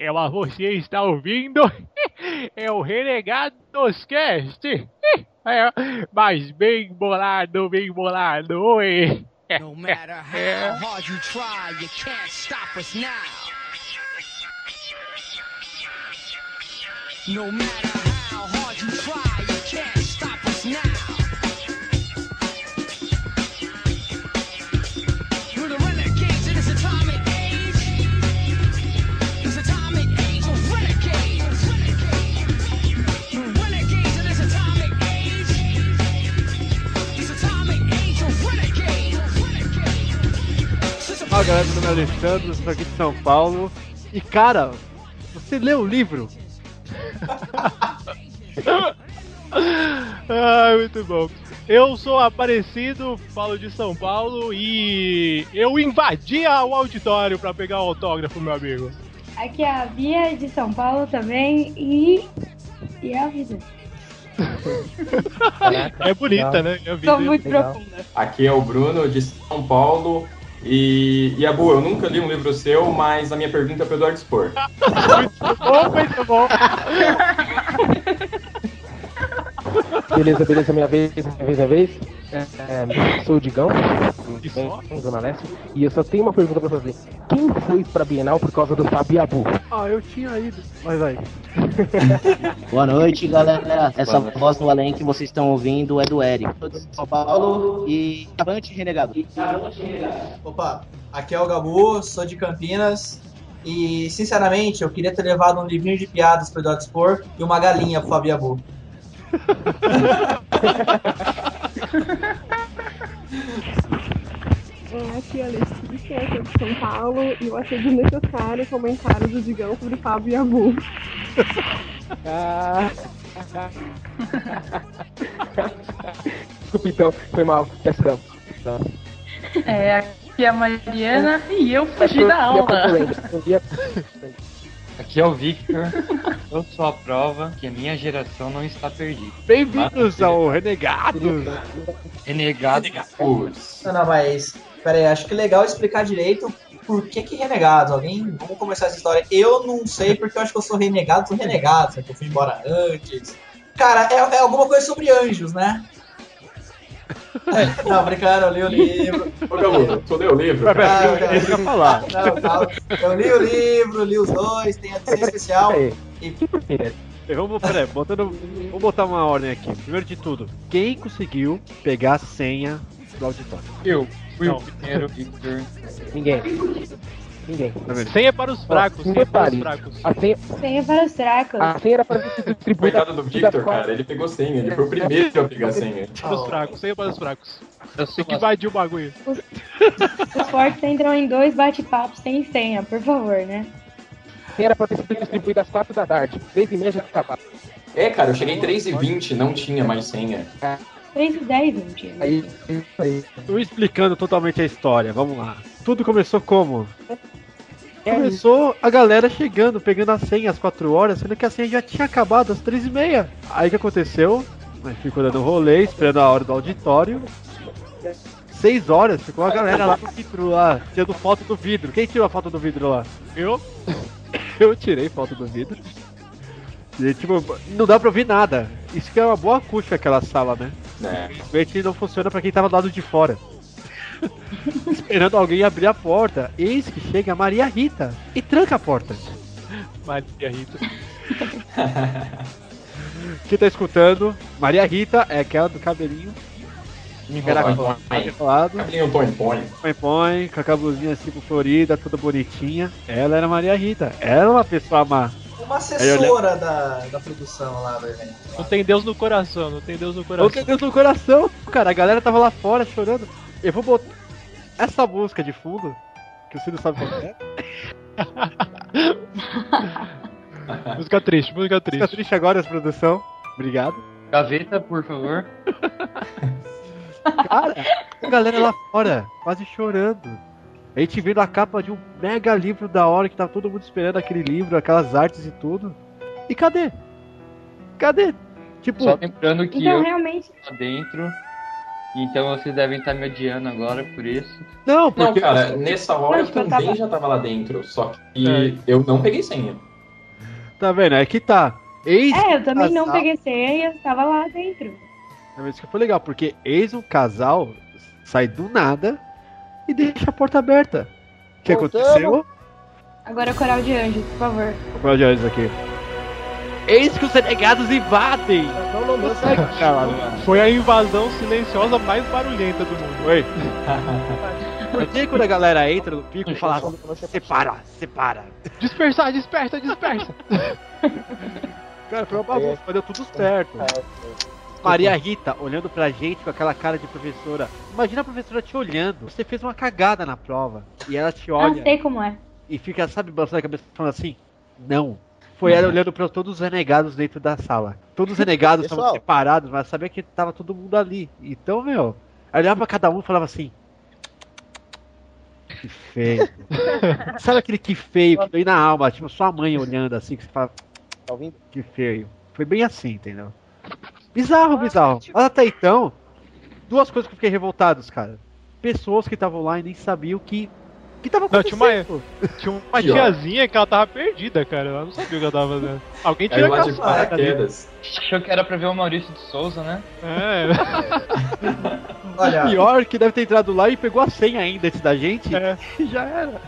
Ela, você está ouvindo? É o Renegados Cast. É, mas bem bolado, bem bolado, oi. No matter how hard you try, you can't stop us now. No matter Fala galera, meu nome é Alexandre, estou aqui de São Paulo. E cara, você leu o livro? Ai, muito bom. Eu sou Aparecido, falo de São Paulo e eu invadia o auditório pra pegar o autógrafo, meu amigo. Aqui é a Bia de São Paulo também e. E é a vida. É bonita, né? É a vida. Tô muito legal. profunda. Aqui é o Bruno de São Paulo. E, e Abu, eu nunca li um livro seu, mas a minha pergunta é pro Eduardo Spor. Muito bom, muito bom. Beleza, beleza, minha vez, minha vez, minha vez. É, é, sou o Digão, em Zona Leste, e eu só tenho uma pergunta pra fazer. Quem foi pra Bienal por causa do Fabiabu? Ah, eu tinha ido. Mas aí. Boa noite, galera. Essa Boa noite. voz no além que vocês estão ouvindo é do Eric. Sou de São Paulo e avante renegado. Opa, aqui é o Gabu, sou de Campinas. E, sinceramente, eu queria ter levado um livrinho de piadas pro Eduardo Spor e uma galinha pro Fabiabu. É, aqui é a Letícia, sou de São Paulo, e eu achei desnecessário o comentário do Digão sobre Fábio e Abu. Ah. Desculpa então, foi mal, peço É, aqui é a Mariana e eu é fugi da aula. Aqui é o Victor. Eu sou a prova que a minha geração não está perdida. Bem-vindos ao Renegados! Renegado. Putz. Não, não, mas. Pera aí, acho que é legal explicar direito por que que renegados. Alguém. Vamos começar essa história. Eu não sei porque eu acho que eu sou renegado, sou renegado, só que eu fui embora antes. Cara, é, é alguma coisa sobre anjos, né? Não, brincando, eu li o livro. Ô, Gabu, tu leu o livro? Pera, Isso que eu ia falar. Não. Eu li o livro, li os dois, tem a edição especial. Aí, E Vamos, peraí, botando, vamos botar uma ordem aqui. Primeiro de tudo, quem conseguiu pegar a senha do auditório? Eu o primeiro, Victor. ninguém. Ninguém. Tá? Senha para os fracos, senha para os fracos. A senha, Senha para os fracos. a senha era pra ser distribuída. Coitado do Victor, cara, ele pegou senha, ele foi o primeiro a pegar senha. Para os fracos, senha para os fracos. Tem que invadir o bagulho. Os fortes entram em dois bate-papos sem senha, por favor, né? Senha era pra ter sido distribuída às 4 da tarde. 3 e meia já acabava. É, cara, eu cheguei 3h20, não tinha mais senha. 3 e 10, mentira. Aí, aí. Tô explicando totalmente a história, vamos lá. Tudo começou como? Começou a galera chegando, pegando a senha às 4 horas, sendo que a senha já tinha acabado às 3 e meia. Aí o que aconteceu? Ficou dando rolê, esperando a hora do auditório. 6 horas, ficou a galera lá no vidro lá, tirando foto do vidro. Quem tirou a foto do vidro lá? Eu? Eu tirei foto do vidro. E tipo, não dá pra ouvir nada. Isso que é uma boa acústica aquela sala, né? É. Infelizmente não funciona pra quem tava do lado de fora. Esperando alguém abrir a porta. Eis que chega a Maria Rita e tranca a porta. Maria Rita. Quem tá escutando? Maria Rita é aquela do cabelinho enrolado, Cabelinho põe põe. põe põe, com a blusinha assim florida, toda bonitinha. Ela era Maria Rita. Ela é uma pessoa má. uma assessora da, da produção lá do evento. Não tem Deus no coração, não tem Deus no Não coração. tem Deus no coração, cara. A galera tava lá fora chorando. Eu vou botar essa música de fundo, que o Ciro sabe qual é. Música triste, música Fica triste. triste agora, essa produção. Obrigado. Gaveta, por favor. Cara, a galera lá fora, quase chorando. A gente vendo a capa de um mega livro da hora que tá todo mundo esperando aquele livro, aquelas artes e tudo. E cadê? Cadê? Tipo, Só lembrando que Então, eu realmente, dentro. Então vocês devem estar me odiando agora por isso. não, Não, porque cara, nessa hora eu Mas, também tava- já tava lá dentro, só que É. eu não peguei senha. Tá vendo? É que tá. Eis É, eu também não casal- peguei senha, tava lá dentro. É isso que foi legal, porque eis um casal sai do nada e deixa a porta aberta. O que Voltamos. aconteceu? Agora coral de anjos, por favor. Vou falar de olhos aqui. Eis que os renegados invadem! Foi a invasão silenciosa mais barulhenta do mundo. Oi. Porque quando a galera entra no pico e fala separa, separa. Dispersar, dispersa, dispersa. Cara, foi uma bagunça, mas deu tudo certo. Maria Rita olhando pra gente com aquela cara de professora. Imagina a professora te olhando. Você fez uma cagada na prova. E ela te olha sei como é. e fica, sabe, balançando a cabeça falando assim: Não. Foi ela olhando pra todos os renegados dentro da sala. Todos os renegados estavam separados, mas sabia que tava todo mundo ali. Então, meu, ela olhava pra cada um e falava assim: Que feio. Sabe aquele que feio que veio na alma, tipo sua mãe olhando assim, que você fala: Tá ouvindo? Que feio. Foi bem assim, entendeu? Bizarro, bizarro. Mas até então, duas coisas que eu fiquei revoltados, cara. Pessoas que estavam lá e nem sabiam que. Que tava Não, tinha uma, acontecendo. tinha uma tiazinha que ela tava perdida, cara. Ela não sabia o que ela tava fazendo. Alguém tira Caiu lá a de caçada. paraquedas. Achou que era pra ver o Maurício de Souza, né? É. Olha, Pior que deve ter entrado lá e pegou a senha ainda antes da gente. É. E já era.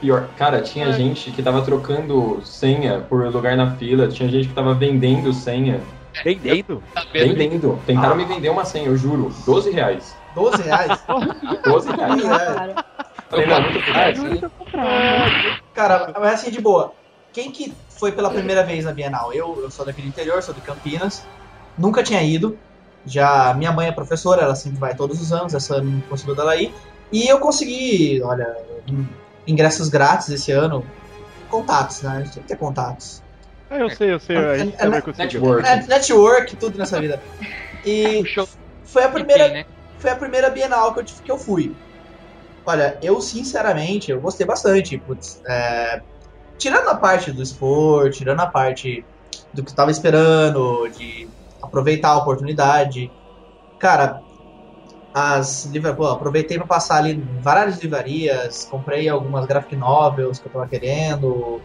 Pior, cara, tinha gente que tava trocando senha por lugar na fila, tinha gente que tava vendendo senha. Vendendo? Vendendo. Tentaram me vender uma senha, eu juro. 12 reais. 12 reais? 12 reais. É. Falei, muito caro. Cara, mas assim, de boa. Quem que foi pela primeira vez na Bienal? Eu, eu sou daqui do interior, sou de Campinas. Nunca tinha ido. Já minha mãe é professora, ela sempre vai todos os anos, essa ano não conseguiu dela ir. E eu consegui, olha, ingressos grátis esse ano. Contatos, né? A gente tem que ter contatos. Ah, eu sei, eu sei. A gente É, também é, network. Net- network, tudo nessa vida. E foi a primeira, né? foi a primeira Bienal que eu, que eu fui. Olha, eu sinceramente, eu gostei bastante. Putz, é, tirando a parte do esporte, tirando a parte do que eu tava esperando, de aproveitar a oportunidade. Cara, as pô, aproveitei para passar ali várias livrarias, comprei algumas graphic novels que eu tava querendo,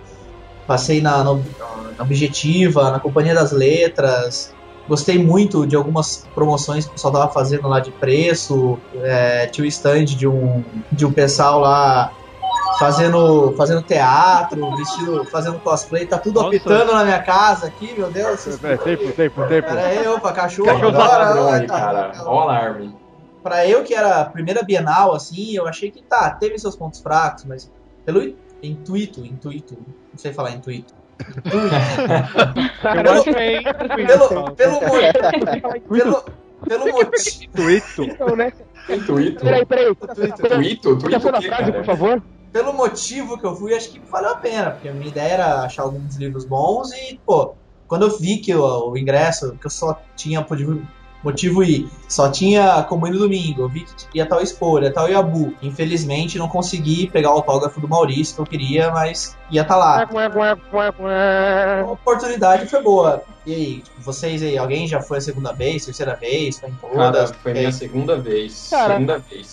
passei na, no- na Objetiva, na Companhia das Letras, gostei muito de algumas promoções que o pessoal tava fazendo lá de preço, é, tinha o stand de um, de um pessoal lá fazendo, fazendo teatro, vestido, fazendo cosplay, tá tudo Nossa. apitando na minha casa aqui, meu Deus. É, tempo, tempo, tempo. Pera aí, opa, cachorro. Cachorro agora, Ladrão ó, aí, tá, cara. tá. Ó o alarme. Pra eu que era a primeira Bienal, assim, eu achei que tá, teve seus pontos fracos, mas pelo in- intuito, intuito, não sei falar intuito. É Pelo, pelo, pelo, pelo motivo. Intuito. Então, né? Intuito. Peraí, peraí. Tuito? Tuito frase, por favor? Pelo motivo que eu fui, acho que valeu a pena, porque a minha ideia era achar alguns livros bons e, pô, quando eu vi que o, o ingresso, que eu só tinha motivo, motivo ir, só tinha como ir no domingo, eu vi que ia tal Expor, ia tal Yabu. Infelizmente não consegui pegar o autógrafo do Maurício que eu queria, mas ia estar lá. A oportunidade foi boa. E aí, tipo, vocês aí, alguém já foi a segunda vez, terceira vez, foi em Cara, todas? foi minha segunda vez. Cara, segunda vez.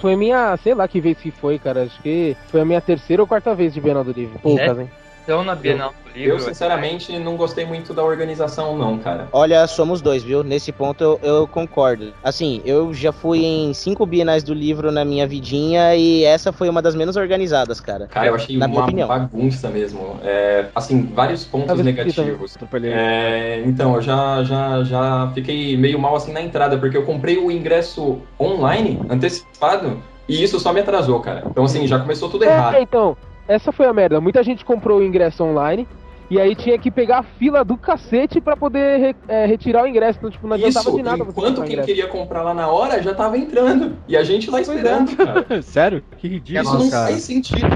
Foi minha, sei lá que vez que foi, cara. Acho que foi a minha terceira ou quarta vez de Bienal do Livro. Poucas, hein? Então na Bienal do Livro. Eu, sinceramente, não gostei muito da organização, não, cara. Olha, somos dois, viu? Nesse ponto eu, eu concordo. Assim, eu já fui em cinco bienais do livro na minha vidinha e essa foi uma das menos organizadas, cara. Cara, eu achei Na uma bagunça mesmo. É, assim, vários pontos negativos. Atropelei. É, então, eu já, já, já fiquei meio mal assim na entrada, porque eu comprei o ingresso online, antecipado, e isso só me atrasou, cara. Então, assim, já começou tudo errado. É, então, essa foi a merda. Muita gente comprou o ingresso online e aí tinha que pegar a fila do cacete pra poder re- é, retirar o ingresso. Então, tipo, não adiantava Isso, de nada você enquanto quem queria comprar lá na hora já tava entrando. E a gente lá é. esperando, cara. Sério? Que ridículo, Isso não cara. faz sentido.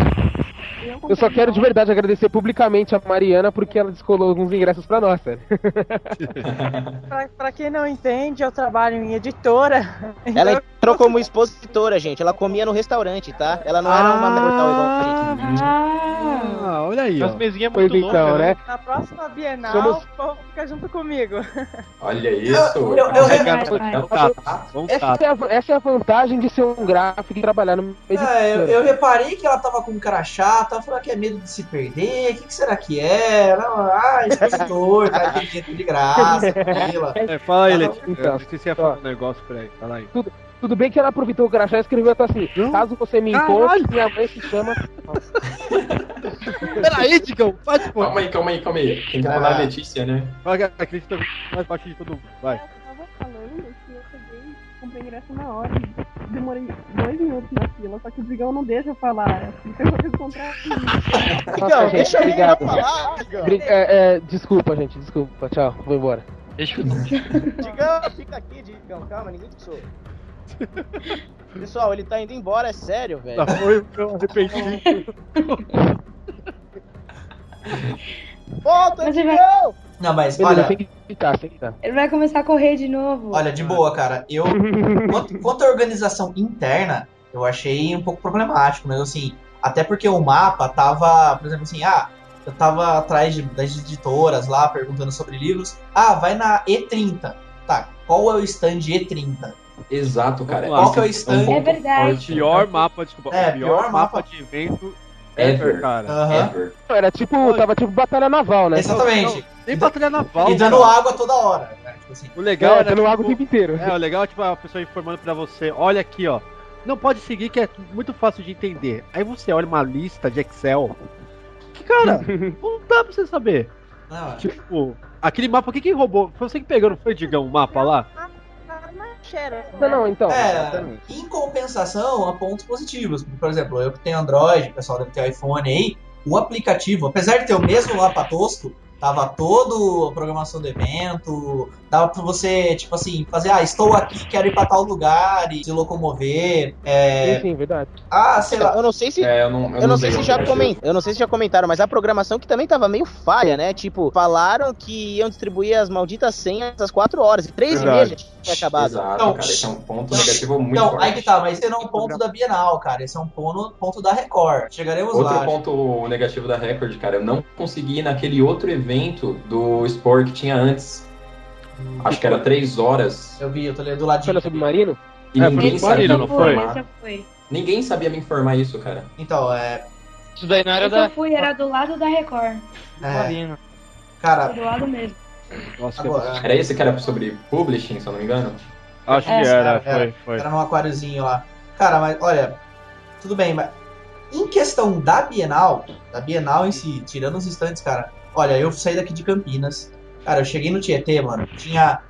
Eu só quero de verdade agradecer publicamente a Mariana porque ela descolou alguns ingressos pra nós, sério. Pra, pra quem não entende, eu trabalho em editora. Ela, Então, entrou como expositora, gente. Ela comia no restaurante, tá? Ela não era uma mortal igual a gente. Ah, olha aí, As mesinhas muito então, loucas, né? Na próxima Bienal, Somos- o povo fica junto comigo. Olha isso. Eu, eu, eu, tá, vamos Essa é, a, essa é a vantagem de ser um gráfico e trabalhar no é, eu, eu reparei que ela tava com um cara chato, ela falou que é medo de se perder, o que, que será que é? Não, ah, expositor, tá de graça. É, fala aí, Tá Letícia. Então, Eu esqueci de falar um negócio por aí. Fala aí. Tudo bem que ela aproveitou o crachá e escreveu tá assim: caso você me Caralho! encontre, minha mãe se chama. Peraí, Digão, faz por Calma aí, calma aí, calma aí. Tem que falar a Letícia, né? Vai, a Cris tá mais baixo de todo mundo. Vai. Eu tava falando que eu peguei, comprei ingresso na hora. e Demorei dois minutos na fila, só que o Digão não deixa eu falar. Assim, eu vou encontrar gente, deixa ele obrigado. falar, Digão. É, é, desculpa, gente, desculpa. Tchau, vou embora. Deixa eu... Digão, fica aqui, Digão. Calma, ninguém te soube. Pessoal, ele tá indo embora, é sério, velho. Tá, foi eu arrependi. Volta, Mas vai- Digão! Não, mas Beleza, olha, tem que ficar, tem que. Ele vai começar a correr de novo. olha, de boa, cara. Eu, quanto, quanto à organização interna, eu achei um pouco problemático, mas assim, até porque o mapa tava, por exemplo, assim, ah, eu tava atrás de- das editoras lá perguntando sobre livros. Ah, vai na E30. Tá, qual é o stand Exato, E30? cara. Lá. Qual que é o um stand? ponto É verdade. forte. Pior mapa, desculpa. É, o pior, pior mapa, mapa. de evento Ever. ever, cara. Aham. Ever. Era tipo, tava tipo batalha naval, né? Exatamente. Nem batalha naval. E dando cara. água toda hora. Né? Tipo assim. O legal É, era. dando tipo, água o tempo inteiro. É, o legal é tipo a pessoa informando pra você, olha aqui, ó. Não pode seguir que é muito fácil de entender. Aí você olha uma lista de Excel. Que cara, não dá pra você saber. Não, é. Tipo, aquele mapa, quem que roubou? Foi você que pegou, não foi, Digão, o mapa lá? Não, não, então. É, em compensação, há pontos positivos. Por exemplo, eu que tenho Android, o pessoal deve ter iPhone aí, o aplicativo, apesar de ter o mesmo mapa tosco, tava todo a programação do evento, dava pra você, tipo assim, fazer, ah, estou aqui, quero ir pra tal lugar e se locomover. É, Sim, sim, verdade. ah, sei lá. Eu não sei se. É, eu não, Eu não sei se já coment... eu não sei se já comentaram, mas a programação que também tava meio falha, né? Tipo, falaram que iam distribuir as malditas senhas às 4 horas. E 3 e meia já tinha acabado. Exato, Então, cara. Esse é um ponto negativo muito Então, forte. aí que tá, mas esse não é um ponto da Bienal, cara. Esse é um ponto, ponto da Record. Chegaremos Outro lá. ponto negativo da Record, cara, eu não consegui ir naquele outro evento do Sport que tinha antes. Acho que era três horas. Eu vi, eu tô lendo do Foi ladinho. no submarino? E É, ninguém foi sabia não me foi? informar. Foi. Ninguém sabia me informar isso, cara. Então, é. Isso daí não era Esse da eu fui, era do lado da Record. é cara, Do lado mesmo. Nossa, que agora. Era esse que era sobre publishing, se eu não me engano? acho que É, era, era, foi, foi. Era num aquáriozinho lá. Cara, mas olha, tudo bem, mas em questão da Bienal, da Bienal em si, tirando os estantes, cara, olha, eu saí daqui de Campinas. Cara, eu cheguei no Tietê, mano, tinha.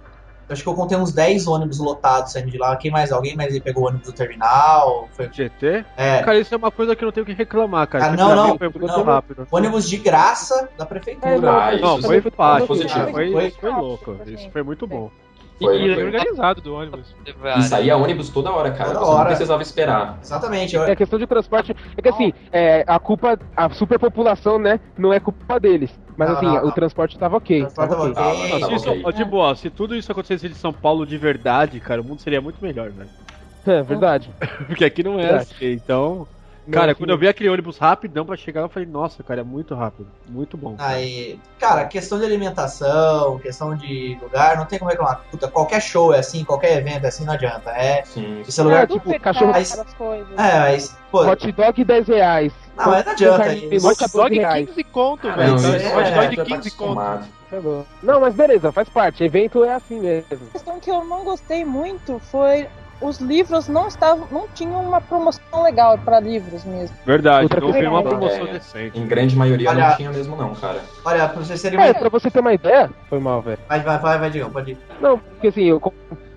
eu Acho que eu contei uns 10 ônibus lotados saindo de lá. Quem mais? Alguém mais aí pegou o ônibus do terminal? Foi. GT? É. Cara, isso é uma coisa que eu não tenho que reclamar, cara. Ah, não, não, Foi não. rápido. Ônibus de graça da prefeitura. Ah, isso Não, foi fácil. Isso foi, Foi. isso foi louco. Isso foi muito bom. E, Foi, e foi. organizado do ônibus. E saía ônibus toda hora, cara. Toda Você hora. não precisava esperar. Exatamente. eu- É questão de transporte. É que assim, é, a culpa, a superpopulação, né? Não é culpa deles. Mas Não, assim, não, não. o transporte tava ok. O transporte tava tava ok. Ah, isso- ó, de boa, se tudo isso acontecesse em São Paulo de verdade, cara, o mundo seria muito melhor, velho. É verdade. Porque aqui não é Verdade. assim. Então, cara, quando eu vi aquele ônibus rapidão pra chegar, eu falei, nossa, cara, é muito rápido. Muito bom. Aí, cara, questão de alimentação, questão de lugar, não tem como reclamar. Puta, qualquer show é assim, qualquer evento é assim, não adianta. É, Sim. esse lugar, É, tipo, cachorro. Mas- coisas. é, mas, pô, Hot dog 10 reais. Não, mas não adianta Hot dog 12 reais. 15 conto, Ah, velho. não, Não, isso isso é- Hot dog tá 15 conto. Não, mas beleza, faz parte. Evento é assim mesmo. A questão que eu não gostei muito foi os livros não estavam, não tinham uma promoção legal para livros mesmo. Verdade, Outra não vi uma promoção É. decente. Em grande maioria Olha- não tinha mesmo, não, cara. olha, pra vocês terem uma É, pra você ter uma ideia, foi mal, velho. Vai, vai, vai, vai, Digão, pode ir. Não, porque assim, eu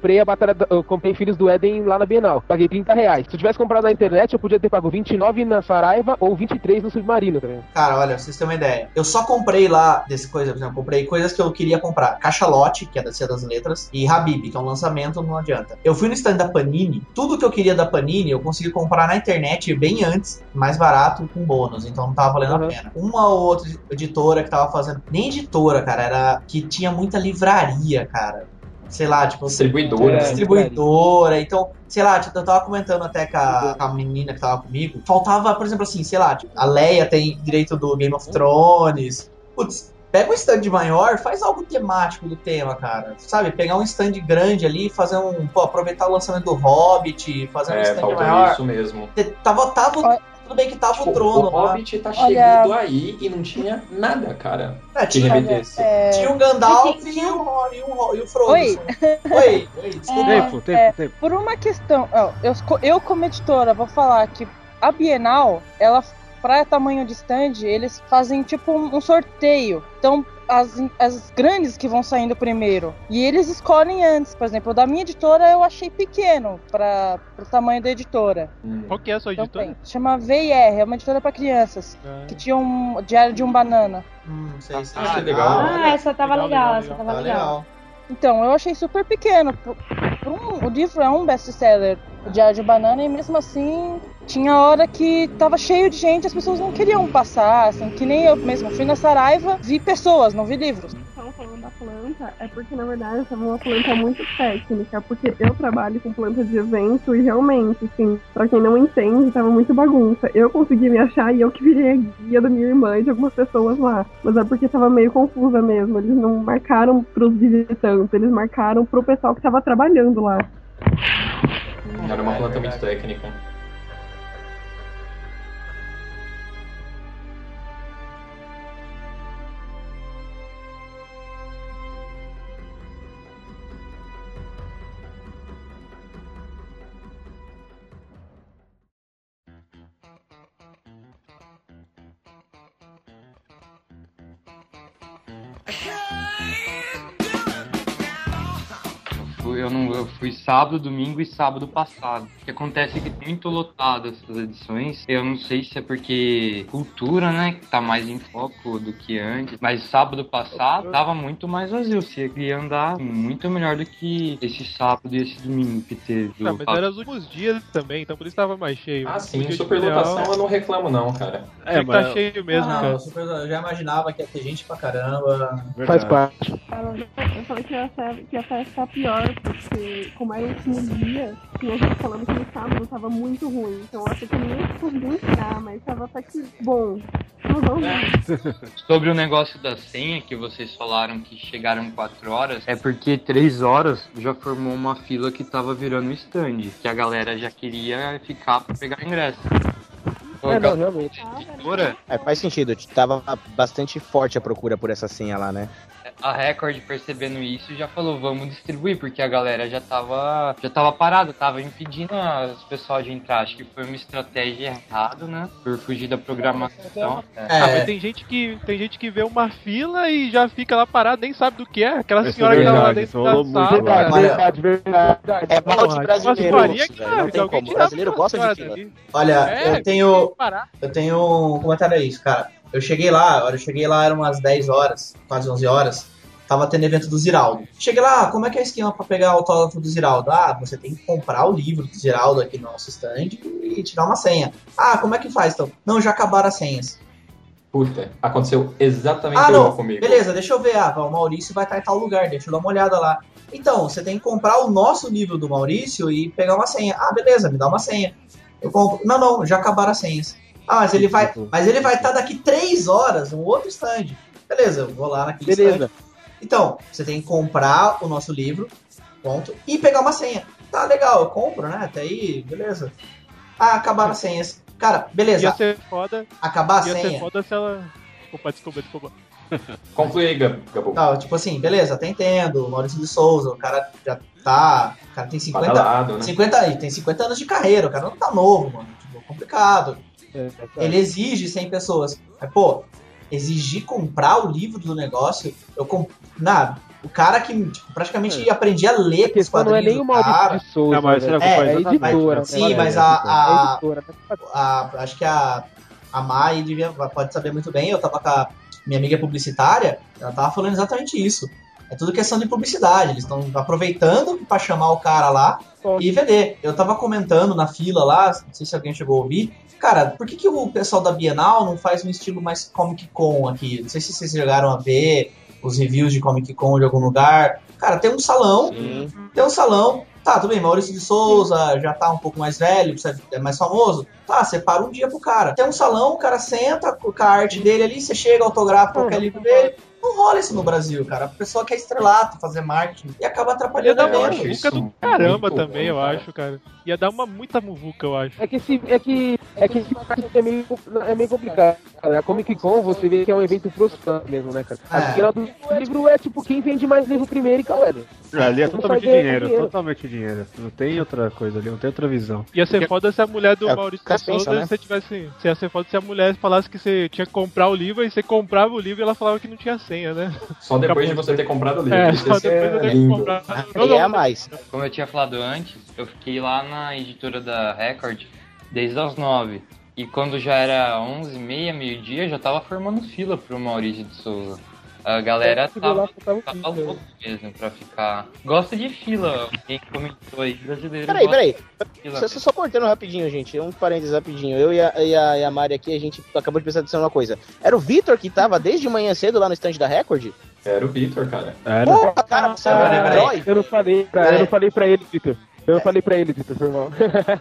comprei a batalha, da- eu comprei Filhos do Éden lá na Bienal. Paguei 30 reais. Se eu tivesse comprado na internet, eu podia ter pago 29 na Saraiva ou 23 no Submarino, tá vendo? Cara, olha, vocês terem uma ideia. Eu só comprei lá desse coisa, por exemplo, comprei coisas que eu queria comprar. Cachalote, que é da Cia das Letras, e Habib, que é um lançamento, não adianta. Eu fui no stand da Panini, tudo que eu queria da Panini eu consegui comprar na internet bem antes, mais barato com bônus, então não tava valendo Uhum. a pena. Uma ou outra editora que tava fazendo, nem editora, cara, era que tinha muita livraria, cara. Sei lá, tipo, Distribuidora. distribuidora. Então, sei lá, tipo, eu tava comentando até com a, com a menina que tava comigo. Faltava, por exemplo, assim, sei lá, tipo, a Leia tem direito do Game of Thrones. Putz, pega um stand maior, faz algo temático do tema, cara. Sabe, pegar um stand grande ali, fazer um. Pô, aproveitar o lançamento do Hobbit, fazer um É, stand faltou maior. isso mesmo. Tava, tava, tudo bem que tava Tipo, o trono o lá. Hobbit tá Olha- chegando aí e não tinha nada, cara. É, que tinha- remetesse. Tinha o Gandalf e o, e o, e o Frodo. Oi. Oi, oi, desculpa. É, é, Por uma questão, eu, eu como editora vou falar que a Bienal, ela para tamanho de stand, eles fazem tipo um, sorteio. Então as, as grandes que vão saindo primeiro e eles escolhem antes. Por exemplo, da minha editora eu achei pequeno para o tamanho da editora. Qual que é a sua Então, editora? tem. Chama VIR, é uma editora para crianças que tinha um diário de um banana. Hum, sei, sei. Ah, legal. Ah, essa tava legal, essa tava legal. Então, eu achei super pequeno. Um- o livro é um best-seller, o Diário de Banana, e mesmo assim tinha hora que tava cheio de gente, as pessoas não queriam passar, assim, que nem eu mesmo. Fui na Saraiva, vi pessoas, não vi livros. Estavam falando da planta, é porque na verdade essa é uma planta muito técnica, porque eu trabalho com planta de evento e realmente, assim, pra quem não entende, tava muito bagunça. Eu consegui me achar e eu que virei a guia da minha irmã e de algumas pessoas lá. Mas é porque tava meio confusa mesmo. Eles não marcaram pros visitantes, eles marcaram pro pessoal que tava trabalhando lá. Era uma planta muito técnica. Fui sábado, domingo e sábado passado. O que acontece é que tá muito lotado essas edições. Eu não sei se é porque cultura, né? Que tá mais em foco do que antes. Mas sábado passado tava muito mais vazio. Você ia andar muito melhor do que esse sábado e esse domingo que teve. Não, mas era os últimos dias também, então por isso tava mais cheio. Ah, sim, superlotação eu não reclamo não, cara. É, que tá cheio mesmo, Ah, cara. eu super- eu já imaginava que ia ter gente pra caramba. Faz parte. Eu falei que ia, ser, que ia ficar pior, porque como era o último dia, tinha gente falando que no sábado tava muito ruim. Então eu achei que eu nem ia conseguir entrar, mas tava até que bom. Ver. Sobre o negócio da senha que vocês falaram que chegaram 4 horas, é porque 3 horas já formou uma fila que tava virando stand, que a galera já queria ficar pra pegar ingresso. É, não, realmente. É, faz sentido. Tava bastante forte a procura por essa senha lá, né? A Record percebendo isso já falou, vamos distribuir, porque a galera já tava, já tava parada, tava impedindo as pessoas de entrar. Acho que foi uma estratégia errada, né? Por fugir da programação. Ah, mas tem gente que tem gente que vê uma fila e já fica lá parado, nem sabe do que é. Aquela Isso é senhora que tava lá verdade, dentro da muito sala. Verdade, verdade, verdade. É mal de brasileiro não, tem como. Brasileiro gosta de fila. Olha, É, eu tenho. Eu tenho um comentário a isso, cara. Eu cheguei lá, eu cheguei lá, eram umas 10 horas, quase 11 horas. Tava tendo evento do Ziraldo. Cheguei lá, como é que é o esquema pra pegar o autógrafo do Ziraldo? Ah, você tem que comprar o livro do Ziraldo aqui no nosso stand e tirar uma senha. Ah, como é que faz então? Não, já acabaram as senhas. Puta, aconteceu exatamente Ah, igual não, comigo. beleza, deixa eu ver. Ah, o Maurício vai estar em tal lugar, deixa eu dar uma olhada lá. Então, você tem que comprar o nosso livro do Maurício e pegar uma senha. Ah, beleza, me dá uma senha. Eu compro. Não, não, já acabaram as senhas. Ah, mas ele vai, mas ele vai estar daqui três horas no outro stand. Beleza, eu vou lá naquele Beleza. stand. Então, você tem que comprar o nosso livro, ponto, e pegar uma senha. Tá legal, eu compro, né? Até aí, beleza. Ah, acabaram as senhas. Cara, beleza. Ia ser foda. Acabar a Ia ser senha. foda se ela. Opa, desculpa, desculpa. Conclui aí, Gab- Gabu. Não, tipo assim, beleza, até entendo. Maurício de Souza, o cara já tá. O cara tem 50. Badalado, né? 50 aí, tem 50 anos de carreira, o cara não tá novo, mano. Tipo, complicado. É, Ele exige 100 pessoas. Mas, pô, exigir comprar o livro do negócio, eu comp... Na, o cara que tipo, praticamente aprendi a ler com os questão não é quadrinhos nem o Maurício cara. de Souza. Não, mas que É, é editora. né? Sim, é, mas é a- editora. a- É editora. a- acho que a, a Mai devia, pode saber muito bem, eu tava com a minha amiga publicitária, ela tava falando exatamente isso. É tudo questão de publicidade, eles estão aproveitando pra chamar o cara lá e vender. Eu tava comentando na fila lá, não sei se alguém chegou a ouvir, cara, por que, que o pessoal da Bienal não faz um estilo mais Comic Con aqui? Não sei se vocês chegaram a ver. os reviews de Comic Con de algum lugar. Cara, tem um salão, tem um salão. Tá, tudo bem, Maurício de Souza já tá um pouco mais velho, é mais famoso. Tá, separa um dia pro cara. Tem um salão, o cara senta com a arte dele ali, você chega, autografa qualquer livro dele. Não rola isso no Brasil, cara. A pessoa quer estrelato, fazer marketing e acaba Ia atrapalhando dar a muvuca do caramba também, eu acho, cara. Ia dar uma muita muvuca, eu acho. É que esse, é que é que esse é meio, é meio complicado. Cara. A Comic Con você vê que é um evento pros fãs mesmo, né, cara? É. A do livro é tipo quem vende mais livro primeiro e calma. Ali é Vamos totalmente fazer dinheiro, dinheiro. totalmente dinheiro. Não tem outra coisa ali, não tem outra visão. Ia ser foda se a mulher do É, Maurício Souza, pensa, né? se tivesse. Se ia ser foda se a mulher falasse que você tinha que comprar o livro e você comprava o livro e ela falava que não tinha senha, né? Só depois de você ter comprado o livro. É, só ser depois eu. E é a mais. Como eu tinha falado antes, eu fiquei lá na editora da Record desde as 9. E quando já era 11 meia, meio-dia, já tava formando fila pro Maurício de Souza. A galera tava, tava louca mesmo pra ficar. Gosta de fila, quem comentou aí, brasileiro. Peraí, peraí. Só, só- cortando rapidinho, gente. Um parênteses rapidinho. Eu e a, e a, e a Mari aqui, a gente acabou de prestar atenção numa coisa. Era o Vitor que tava desde manhã cedo lá no stand da Record? Era o Vitor, cara. Era. Porra, cara, você é um herói. Eu não falei pra, eu não falei pra ele, Vitor. Eu falei pra ele, Vitor, foi mal.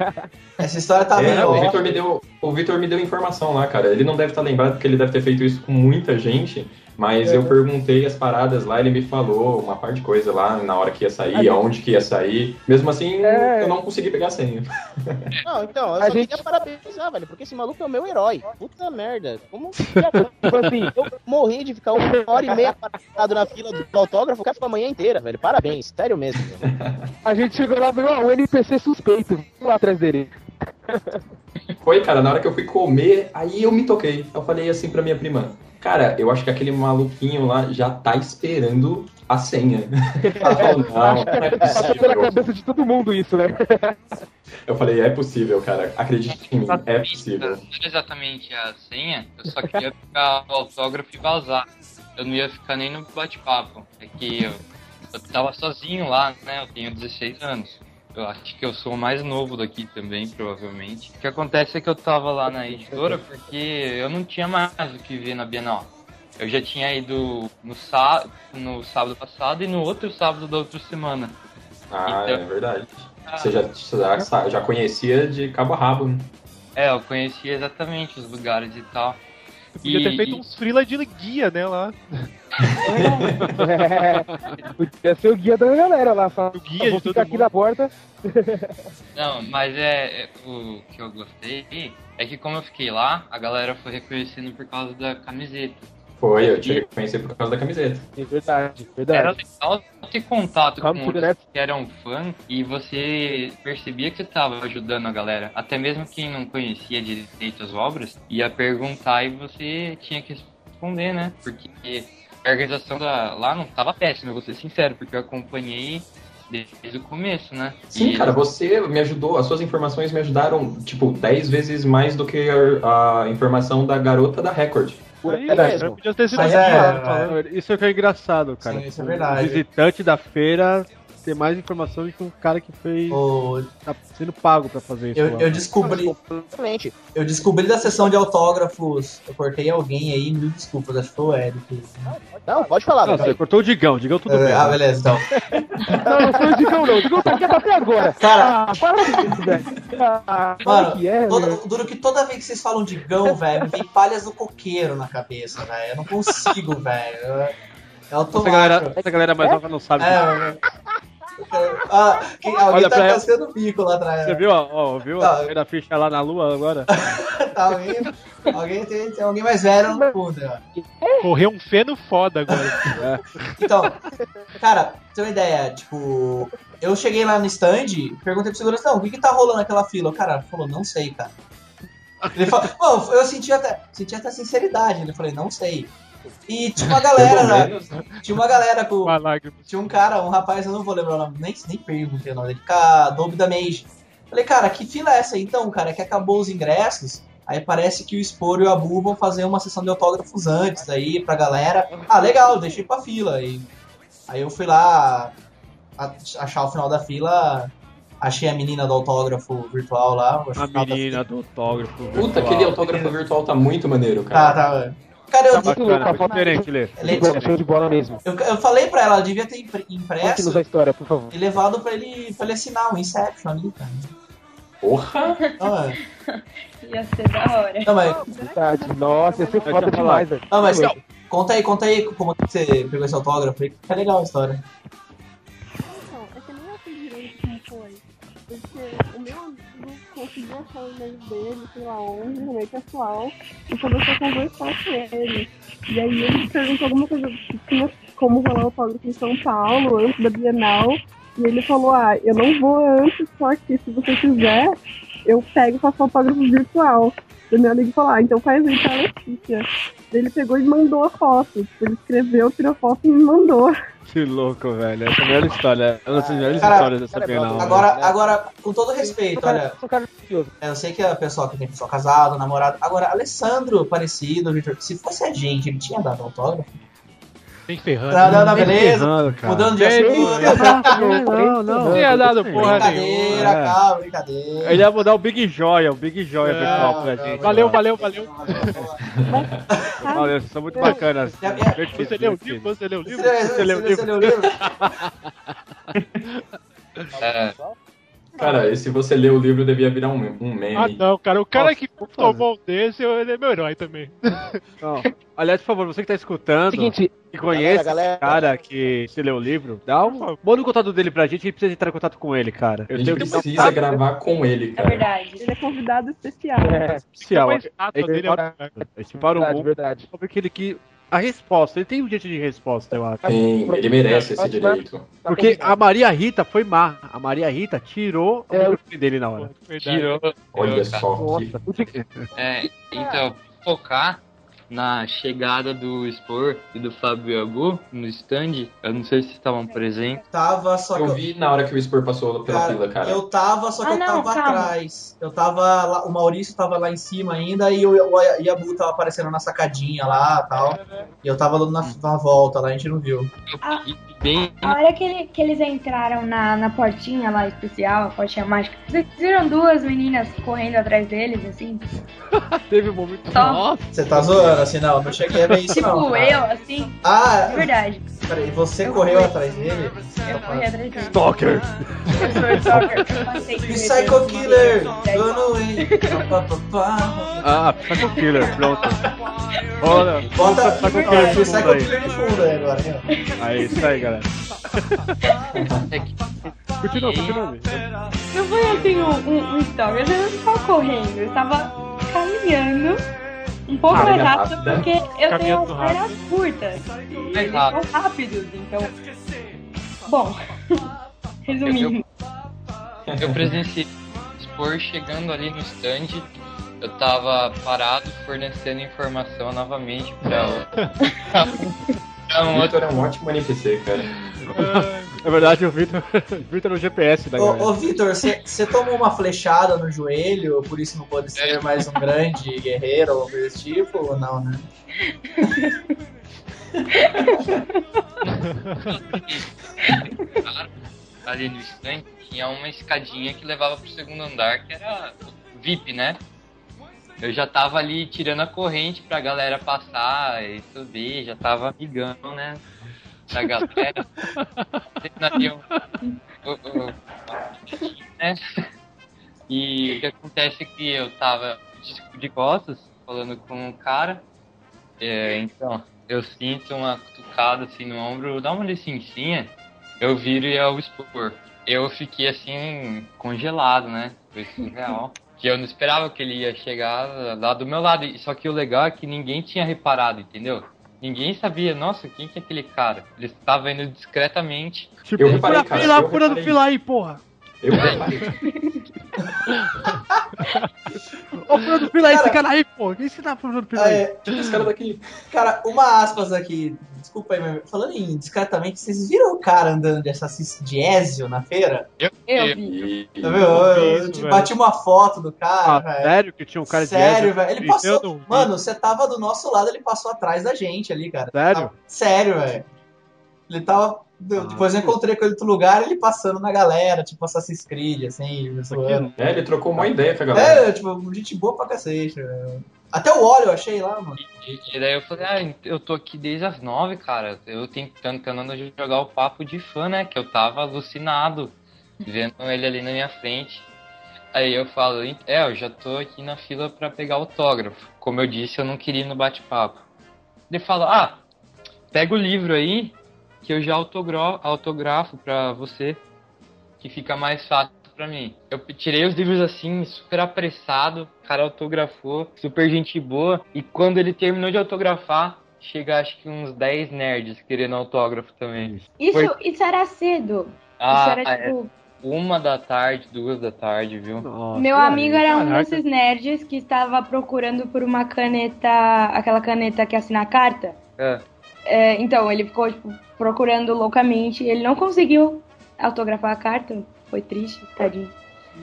Essa história tá É, meio. o Vitor me deu, o Vitor me deu informação lá, cara. Ele não deve estar lembrado porque ele deve ter feito isso com muita gente, mas É. eu perguntei as paradas lá, ele me falou uma parte de coisa lá na hora que ia sair, aonde que ia sair. Mesmo assim, É. eu não consegui pegar a senha. Não, então, eu A só gente- queria parabenizar, velho, porque esse maluco é o meu herói. Puta merda. Como que é? Tipo assim, eu morri de ficar uma hora e meia parado na fila do autógrafo, o cara ficou a manhã inteira, velho. Parabéns, sério mesmo. velho. A gente chegou lá e ó, o NPC suspeito. Vamos lá atrás dele. Foi, cara, na hora que eu fui comer, aí eu me toquei. Eu falei assim pra minha prima, cara, eu acho que aquele maluquinho lá já tá esperando a senha. Ela falou, não, não é Passou pela possível. cabeça de todo mundo isso, né? Eu falei, é possível, cara, acredite em mim, é possível. Não exatamente a senha, eu só queria pegar o autógrafo e vazar. Eu não ia ficar nem no bate-papo. É que eu, eu tava sozinho lá, né? Eu tenho 16 anos. Eu acho que eu sou o mais novo daqui também, provavelmente. O que acontece é que eu tava lá na editora porque eu não tinha mais o que ver na Bienal. Eu já tinha ido no, sá no sábado passado e no outro sábado da outra semana. Ah, Então- é verdade. Você já, já, já conhecia de cabo a rabo, né? É, eu conhecia exatamente os lugares e tal. Você podia ter E- feito uns freela de guia, né, lá. Podia ser o guia da galera lá. Fala, O guia vou de todo ficar aqui mundo. na porta. Não, mas é, é- o que eu gostei é que como eu fiquei lá, a galera foi reconhecendo por causa da camiseta. Foi, eu tive que conhecer por causa da camiseta. É verdade, Era verdade. legal ter contato Come com outros net. que eram fã e você percebia que você estava ajudando a galera. Até mesmo quem não conhecia direito as obras ia perguntar e você tinha que responder, né? Porque a organização da, lá não estava péssima, eu vou ser sincero, porque eu acompanhei desde o começo, né? Sim, E- cara, você me ajudou, as suas informações me ajudaram, tipo, 10 vezes mais do que a, a informação da garota da Record. Aí, É mesmo. podia ter sido Mas assim, é- falando. Isso é o que é engraçado, cara. Sim, isso é O verdade. visitante da feira ter mais informações que um cara que fez. O- tá sendo pago pra fazer isso. Eu, eu descobri. Eu descobri da sessão de autógrafos. Eu cortei alguém aí, mil desculpas, acho que foi o Eric. Não, pode falar, Não, você cortou o Digão, Digão tudo bem. ah, beleza, então. Não, não foi o Digão, não. O Digão tá quieto até agora. Cara, Ah, para com isso, velho. Ah, Mano, que é, toda, velho. duro que toda vez que vocês falam de gão, velho, me vem palhas do coqueiro na cabeça, velho. Eu não consigo, velho. É Essa galera, essa galera mais nova não sabe. É. Ah, quem- alguém Olha tá pra cascando o bico lá atrás. Você viu, ó, ó, viu Tá. a ficha lá na lua agora? Tá vendo? Alguém tem, tem alguém mais velho no fundo, ó. Correu um feno foda agora. Então, cara, ter uma ideia, tipo, eu cheguei lá no stand, perguntei pro segurança, não, o que que tá rolando naquela fila? O cara falou, não sei, cara. Ele falou, "Pô, eu senti até, senti até sinceridade, ele falei, não sei. E tinha uma galera, né? né? tinha uma galera com, tinha um cara, um rapaz, eu não vou lembrar o nome, nem, nem perguntei o nome dele, com a Adobe da Mage. Falei, cara, que fila é essa aí, então, cara? É que acabou os ingressos, aí parece que o Sporo e o Abu vão fazer uma sessão de autógrafos antes aí pra galera. Ah, legal, deixei pra fila. E aí eu fui lá achar o final da fila, achei a menina do autógrafo virtual lá. A menina do autógrafo. Puta, virtual. aquele autógrafo virtual tá muito maneiro, Tá, cara. tá. Cara, eu, Tá bacana, foi diferente, Lê. Ele- Show- Show de bola mesmo. eu, eu falei pra ela, ela devia ter impresso a história, por favor. e levado pra ele, pra ele assinar o Inception ali, cara. Porra! Não, é. Ia ser da hora. Não, mas, Verdade. Nossa, ia ser foda demais, velho. não, mas conta aí, conta aí como você pegou esse autógrafo aí, que fica legal a história. Não, é que eu nem sei direito como foi. Porque o meu amigo conseguiu achar o e-mail dele, sei lá onde, no meio pessoal, e conversou com dois pais dele. E aí ele perguntou alguma coisa tinha como rolar autógrafo em São Paulo, antes da Bienal. E ele falou, ah, eu não vou antes, só que se você quiser, eu pego e faço autógrafo virtual. E meu amigo falou, ah, então faz aí pra Letícia. Ele pegou e mandou a foto. Tipo, ele escreveu, tirou foto e me mandou. Que louco, velho. Essa é a melhor história. É uma das melhores Cara, histórias dessa cara, Bienal. Agora, velho. agora, com todo respeito, olha, cara curioso. eu sei que é pessoal que tem pessoal casado, namorado. Agora, Alessandro, parecido, Vitor, se fosse a gente, ele tinha dado autógrafo? Tem ferrando. Nem beleza. ferrando. Mudando de assunto. Não, não. Não tinha dado porra Brincadeira, É. calma, brincadeira. Ele ia mudar o Big Joia, o Big Joia, Não, pessoal, pra gente. Valeu, lá. valeu, valeu. Olha, são muito bacanas. É, é. Você leu o livro? Você leu o livro? Você leu o livro? você leu o livro? É, Cara, e se você ler o livro, devia virar um, um meme. Ah, não, cara. O cara Nossa, que tomou um desse, ele é meu herói também. Não. Aliás, por favor, você que tá escutando Seguinte, e conhece Galera, esse cara que se leu o livro, dá um. Manda o contato dele pra gente, a gente precisa entrar em contato com ele, cara. A Eu gente tenho que dar um precisa gravar com ele, É cara. verdade. Ele é convidado especial. é, especial. Tem uma estátua Ele dele, para- é- A gente para o verdade, mundo verdade. porque ele que. A resposta, ele tem um jeito de resposta, eu acho. Tem, ele merece esse direito. Porque a Maria Rita foi má. A Maria Rita tirou o É, microfone dele na hora. verdade. tirou. Olha só É, então, focar na chegada do Spor e do Fábio Agu no stand. Eu não sei se estavam presentes. Tava, só que Eu eu, vi na hora que o Spor passou pela Cara, fila, cara. eu tava, só que Ah, eu não, tava calma. atrás. Eu tava lá, o Maurício tava lá em cima ainda e o, o Yabu tava aparecendo na sacadinha lá e tal. E eu tava dando na, na volta lá, a gente não viu. Ah. Bem A hora que, ele- que eles entraram na, na portinha lá especial, a portinha mágica, vocês viram duas meninas correndo atrás deles, assim? Teve um momento. Só. Nossa, Você tá zoando assim, não, não cheguei a ver isso tipo não. cara. eu, assim, de Ah, verdade. peraí, você Eu correu fui. atrás dele? Eu corri atrás dele. Stalker! Eu sou stalker, Psycho. Killer, pá. Ah, Psycho Killer, pronto. Olha, Bota Psycho Killer de Psycho fundo aí. Killer de fundo aí agora. Aí, isso aí, galera. É que Continua, continua. Não foi assim um, um, um stalker, eu não estava correndo, eu estava caminhando um pouco Ah, mais é rápido, rápida. porque eu tenho Caminhando as pernas curtas. E eles rápido. são rápidos, então. Bom, resumindo. eu presenciei o Spor chegando ali no stand. Eu tava parado fornecendo informação novamente pra, pra O um. Vitor é um ótimo NPC, cara. Na verdade, o Vitor, o Vitor é o GPS da Ô, galera. ô Vitor, você tomou uma flechada no joelho, por isso não pode ser mais um grande guerreiro ou coisa desse tipo, ou não, né? ali no stand tinha uma escadinha que levava pro segundo andar, que era VIP, né? Eu já tava ali tirando a corrente pra galera passar e subir, já tava amigão, né? Da galera. Um- né? E o que acontece é que eu tava de- costas, falando com o cara. É, então, eu sinto uma cutucada assim no ombro, dá uma licencinha, eu viro e é o expor. Eu fiquei assim, congelado, né? Foi surreal. Que eu não esperava que ele ia chegar lá do meu lado. E- Só que o legal é que ninguém tinha reparado, entendeu? Ninguém sabia, nossa, quem que é aquele cara? Ele estava indo discretamente. Tipo, Eu reparei, fura cara, fila, eu fura reparei. fila aí, porra. Eu reparei. Ô, fila aí, Cara- esse cara aí, porra. Quem você tá Ah, aí? é, Esse cara daqui. cara, uma aspas aqui, desculpa aí, mas falando em discretamente, vocês viram o cara andando de Assassin's de Ezio na feira? Eu, Eu vi. Tá vendo? Eu, eu velho. bati uma foto do cara, Ah, velho. sério que tinha um cara de Sério, velho. Ele Eu passou. Mano, você tava do nosso lado, ele passou atrás da gente ali, cara. Sério? Tá- Sério, velho. Ele tava. Ah, Depois eu encontrei com ele em outro lugar, ele passando na galera, tipo Assassin's Creed, assim, zoando. É, ele trocou uma ideia com a galera. É, tipo, gente boa pra cacete, velho. Até o óleo eu achei lá, mano. E, e daí eu falei, ah, eu tô aqui desde as nove, cara. Eu tentando, tentando jogar o papo de fã, né? Que eu tava alucinado vendo ele ali na minha frente. Aí eu falo, é, eu já tô aqui na fila pra pegar autógrafo. Como eu disse, eu não queria ir no bate-papo. Ele fala, ah, pega o livro aí, que eu já autografo, autografo pra você, que fica mais fácil pra mim. Eu tirei os livros assim, super apressado, o cara autografou, super gente boa, e quando ele terminou de autografar, chega acho que uns 10 nerds querendo autógrafo também. Isso, Foi- isso era cedo. Ah, isso era é. tipo. Uma da tarde, duas da tarde, viu? Meu amigo era um Caraca. desses nerds que estava procurando por uma caneta, aquela caneta que assina a carta. É. É, então, ele ficou tipo, procurando loucamente. Ele não conseguiu autografar a carta. Foi triste, tadinho.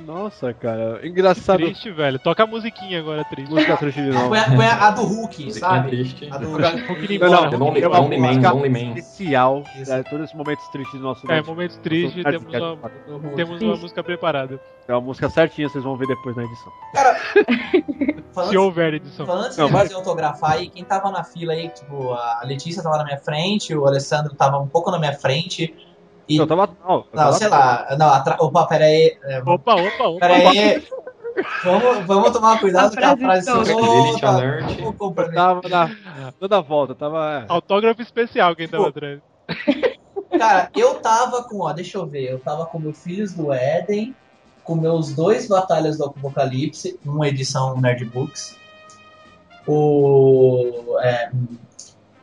Nossa, cara. Engraçado. Triste, velho. Toca a musiquinha agora, triste. Música triste de novo. Põe a, põe a- a do Hulk, sabe? triste. A do Não, não, é Man, Man. especial. É, todos esses momentos tristes do nosso É, momentos tristes, temos uma, temos uma música preparada. É uma música certinha, vocês vão ver depois na edição. Falando- Se houver edição. Antes Não, de fazer autografar aí, quem tava na fila aí, tipo, a Letícia tava na minha frente, o Alessandro tava um pouco na minha frente. E... Eu tava. Não, eu Não, tava- sei lá. Não, atra... Opa, pera aí. É, Opa, opa, opa. Pera aí. Vamos, vamos tomar cuidado com a frase. Elite alert. Eu tava na. Toda volta, tava. é. Autógrafo especial quem tava Pô. atrás. Cara, eu tava com, ó, deixa eu ver, eu tava com meus Filhos do Éden, com meus dois Batalhas do Apocalipse, uma edição Nerd Books, o, é,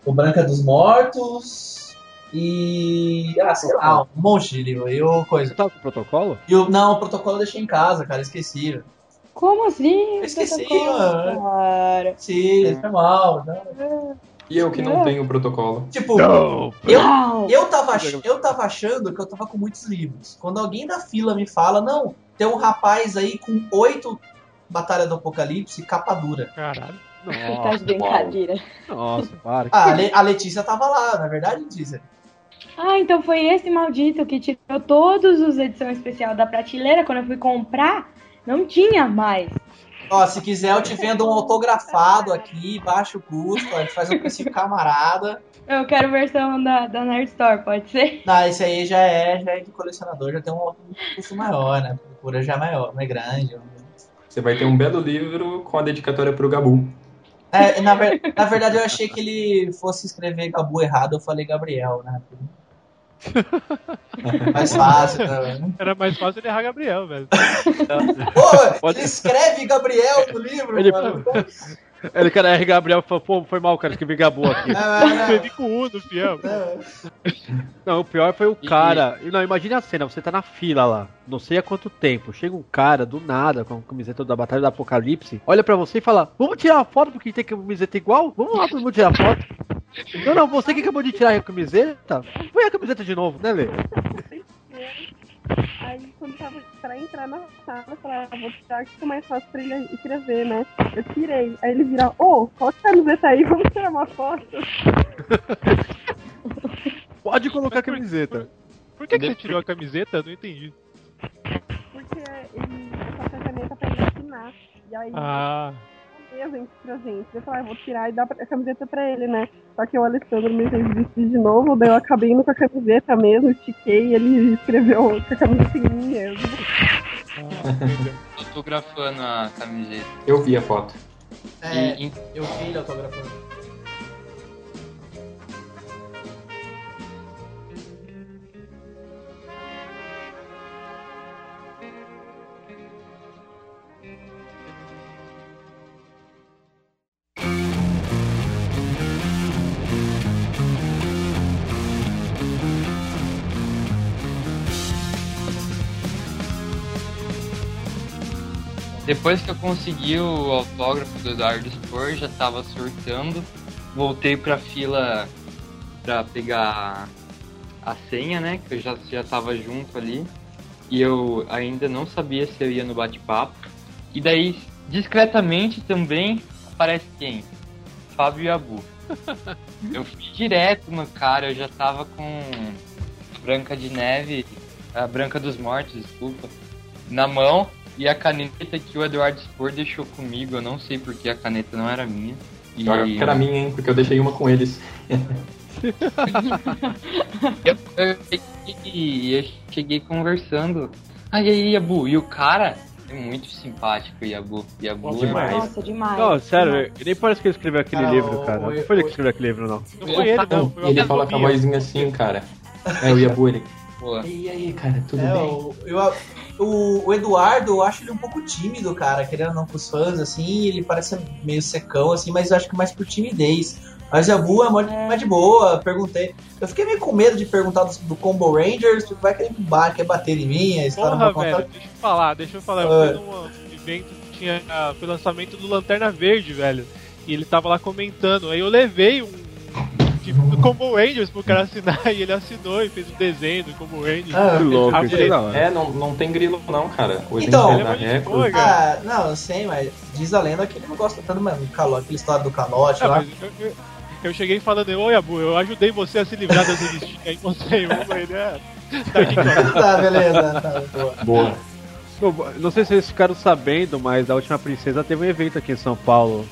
o Branca dos Mortos e, ah, sei lá, um monte de livro, e o coisa. Você tava com o protocolo? E o, não, o protocolo eu deixei em casa, cara, esqueci. Como assim? Eu esqueci, Protocolo, mano. Cara. Sim, foi mal. Não. E eu que não tenho protocolo. Tipo, Não. eu, eu, tava, eu tava achando que eu tava com muitos livros. Quando alguém da fila me fala, não, tem um rapaz aí com oito Batalha do Apocalipse, capa dura. Caralho. Tá de brincadeira. Nossa, para. Ah, a, Le- a Letícia tava lá, na verdade, Letícia. Ah, então foi esse maldito que tirou todos os edição especial da prateleira. Quando eu fui comprar, não tinha mais. Ó, se quiser, eu te vendo um autografado aqui, baixo custo, a gente faz um preço camarada. Eu quero versão da, da Nerd Store, pode ser? Não, esse aí já é, já é de colecionador, já tem um custo maior, né? A procura já é maior, mais grande. Você vai ter um belo livro com a dedicatória pro Gabu. É, na, ver- na verdade, eu achei que ele fosse escrever Gabu errado, eu falei Gabriel, né? Mais fácil, né? Era mais fácil ele errar Gabriel, velho. Pô, ele escreve Gabriel no livro, Ele- mano. Ele, cara, R. Gabriel falou, pô, foi mal, cara, escrevi Gabu aqui. Escrevi com o U no fiel. Não, o pior foi o cara. Não, imagina a cena, você tá na fila lá, não sei há quanto tempo. Chega um cara do nada com a camiseta da Batalha do Apocalipse, olha pra você e fala: Vamos tirar uma foto porque tem camiseta igual? Vamos lá, todo mundo tirar foto. Não, não, você que acabou de tirar a camiseta, põe a camiseta de novo, né, Lê? Aí quando tava pra entrar na sala, eu falei, ah, vou tirar que fica mais fácil pra ele escrever, né? Eu tirei. Aí ele vira, ô, coloca a camiseta aí, vamos tirar uma foto. Pode colocar a camiseta. Por que, que você tirou a camiseta? Eu não entendi. Porque ele tem a caneta pra ele assinar. E aí Ah. Entre pra gente. Eu falei, ah, vou tirar e dar a camiseta pra ele, né? Só que o Alessandro me fez vestir de novo, daí eu acabei indo com a camiseta mesmo, estiquei e ele escreveu com a camiseta em mim mesmo. Autografando a camiseta. Eu vi a foto. É, E- eu vi ele autografando. Depois que eu consegui o autógrafo do Eduardo Spor, já tava surtando. Voltei pra fila pra pegar a senha, né? Que eu já, já tava junto ali. E eu ainda não sabia se eu ia no bate-papo. E daí, discretamente também, aparece quem? Fábio Yabu. Eu fui direto no cara, eu já tava com Branca de Neve, a Branca dos Mortos, desculpa, na mão. E a caneta que o Eduardo Spor deixou comigo, eu não sei porque a caneta não era minha. E... Que era minha, hein? Porque eu deixei uma com eles. eu, eu cheguei, eu cheguei conversando. E aí, Yabu? E o cara é muito simpático, Yabu. Yabu é Demais. Nossa, demais. Não, sério, demais. nem parece que ele escreveu aquele Cara, livro, o- cara. o- Não foi ele que escreveu aquele livro, não. Não foi ele, não. Foi ele fala com a vozinha assim, cara. É o Yabu, ele. Pô, E aí, cara, tudo É, bem? o, eu- o, o Eduardo, eu acho ele um pouco tímido, cara, querendo ou não com os fãs, assim, ele parece meio secão, assim, mas eu acho que mais por timidez. Mas a Bu é mó mais de boa, perguntei. Eu fiquei meio com medo de perguntar do, do Combo Rangers, tipo, vai querer, ba- quer bater em mim, a história Porra, velho, contar. deixa eu falar, deixa eu falar. Eu Ah. fui num evento que tinha. ah, Foi o lançamento do Lanterna Verde, velho. E ele tava lá comentando. Aí eu levei um. Do Combo Rangers pro cara assinar e ele assinou e fez um desenho do Combo Rangers. Ah, Que louco, Ah, é não, não tem grilo não, cara. O Então, ele é Record. boa, cara. Ah, não, eu sei, mas diz a lenda que ele não gosta tanto mesmo do calote, aquela história do calote Ah, lá. mas eu, eu- eu cheguei falando, oi Abu, eu ajudei você a se livrar das revistinhas aí, mostrei uma, ele é. Tá aqui, tá, beleza, tá, boa. Boa. Bom, Não sei se vocês ficaram sabendo, mas a última princesa teve um evento aqui em São Paulo.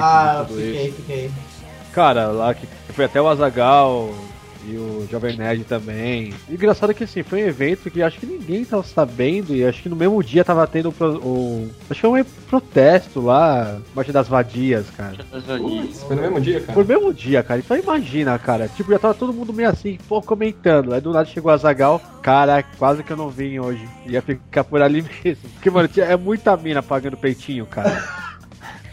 Ah, isso. fiquei, fiquei. Cara, lá que foi até o Azagal e o Jovem Nerd também. E engraçado que assim, foi um evento que acho que ninguém tava sabendo e acho que no mesmo dia tava tendo o pro- o. Acho que foi um protesto lá, Marcha das Vadias, cara. Putz, foi no mesmo dia, cara. Foi no mesmo dia, cara. Então imagina, cara. Tipo, já tava todo mundo meio assim, pô, comentando. Aí do lado chegou a Zagal. Cara, quase que eu não vim hoje. Ia ficar por ali mesmo. Porque, mano, é muita mina pagando peitinho, cara.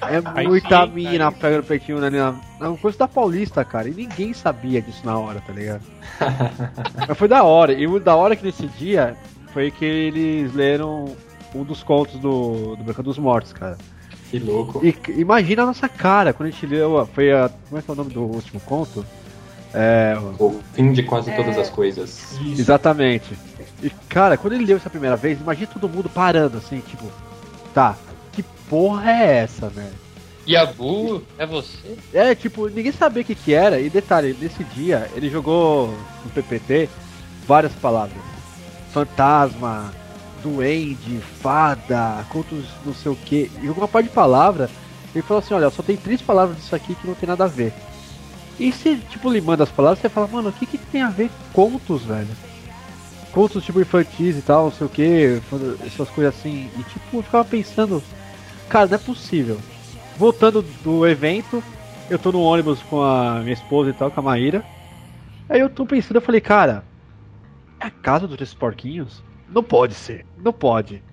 É Aí muita sim, mina aí pagando peitinho na, na, na coisa da Paulista, cara. E ninguém sabia disso na hora, tá ligado? Mas foi da hora. E o da hora que nesse dia foi que eles leram um dos contos do, do Mercado dos Mortos, cara. Que louco. E imagina a nossa cara quando a gente leu. Foi a. Como é que é o nome do último conto? É. O fim de quase todas as coisas. Exatamente. E cara, quando ele leu essa primeira vez, imagina todo mundo parando assim, tipo. Tá, porra é essa, velho? Yabu, é você? É, tipo, ninguém sabia o que que era. E detalhe, nesse dia ele jogou no PPT várias palavras: fantasma, duende, fada, contos não sei o que. E uma parte de palavra. Ele falou assim: olha, só tem três palavras disso aqui que não tem nada a ver. E se, tipo, limando as palavras, você fala, mano, o que, que tem a ver com contos, velho? Contos tipo infantis e tal, não sei o que, essas coisas assim. E tipo, eu ficava pensando, cara, não é possível. Voltando do evento, eu tô no ônibus com a minha esposa e tal, com a Maíra. Aí eu tô pensando, eu falei, cara, é a casa dos três porquinhos? Não pode ser, não pode.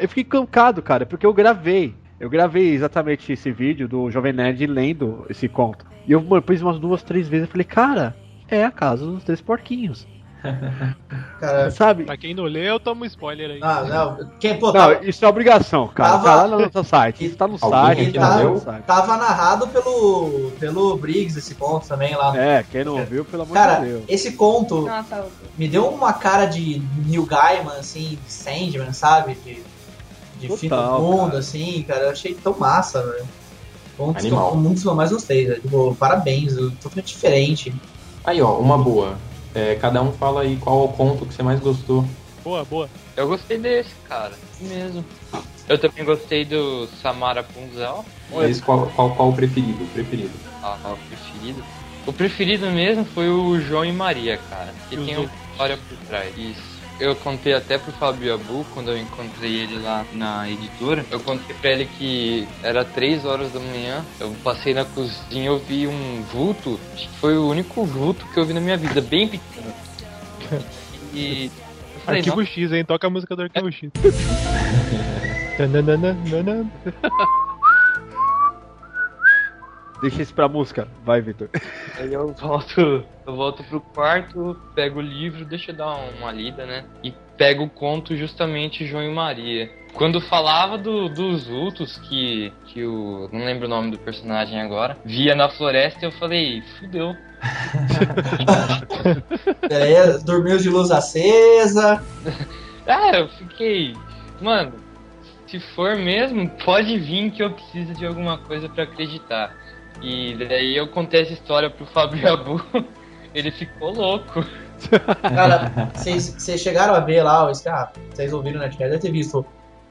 Eu fiquei cancado, cara, porque eu gravei. Eu gravei exatamente esse vídeo do Jovem Nerd lendo esse conto. E eu mano, pus umas duas, três vezes e falei, cara, é a casa dos três porquinhos. Cara, Sabe? Pra quem não lê, eu tomo spoiler aí. ah, não, quem, pô, Não, tava, isso é obrigação, cara. Tava- Tá lá no nosso site. Isso tá no Alguém site, aqui tá não no leu? site. tava narrado pelo, pelo Briggs esse conto também lá. É, quem não viu, pelo amor Cara, de Deus. esse conto Nossa, me deu uma cara de Neil Gaiman, assim, de Sandman, sabe? De, de fim do Total, mundo, cara. assim, cara. Eu achei tão massa, velho. Um dos, que eu- Animal. um dos que eu mais gostei, velho. Tipo, parabéns, totalmente diferente. Aí, ó, uma boa. É, cada um fala aí qual é o conto que você mais gostou. Boa, boa. Eu gostei desse, cara. Mesmo. Eu também gostei do Samara Punzel. Mas qual, qual, qual o preferido? O preferido. Ah, o preferido. O preferido mesmo foi o João e Maria, cara. Que tem uma história por trás. Isso. Eu contei até pro Fábio Abu, quando eu encontrei ele lá na editora. Eu contei pra ele que era 3 horas da manhã. Eu passei na cozinha eu vi um vulto. Acho que foi o único vulto que eu vi na minha vida, bem pequeno. E. Eu falei, Arquivo "Nossa, X, hein? Toca a música do Arquivo X. Deixa isso pra música. Vai, Vitor. Aí eu volto, eu volto pro quarto, pego o livro, deixa eu dar uma lida, né? E pego o conto justamente João e Maria. Quando falava do, dos vultos que, que o. não lembro o nome do personagem agora, via na floresta, eu falei, fudeu. É, dormiu de luz acesa. Ah, eu fiquei. Mano, se for mesmo, pode vir que eu preciso de alguma coisa pra acreditar. E daí eu contei essa história pro Fábio Abu, ele ficou louco. Cara, vocês vocês chegaram a ver lá, o- ah, vocês ouviram na Netflix, deve ter visto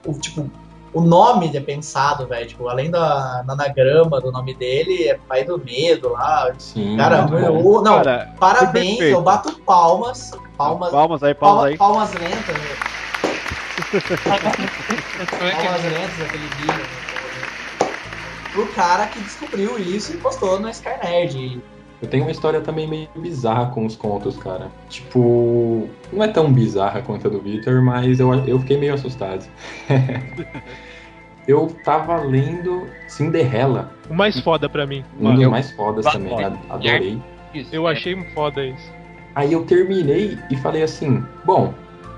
o tipo, o nome é pensado, velho. Tipo, além da do anagrama do nome dele, é pai do medo lá. Sim, Cara, eu- não, Cara, parabéns, eu bato palmas. Palmas, Palmas aí, palmas palma- aí. palmas lentas. né? palmas lentas aquele vídeo. Pro cara que descobriu isso e postou no Sky Nerd. Eu tenho uma história também meio bizarra com os contos, cara. Tipo, não é tão bizarra quanto a do Victor, mas eu, eu fiquei meio assustado. eu tava lendo Cinderela. O mais foda pra mim. Um dos Eu- mais fodas Va- também, ad- adorei. Eu achei foda isso. Aí eu terminei e falei assim: bom,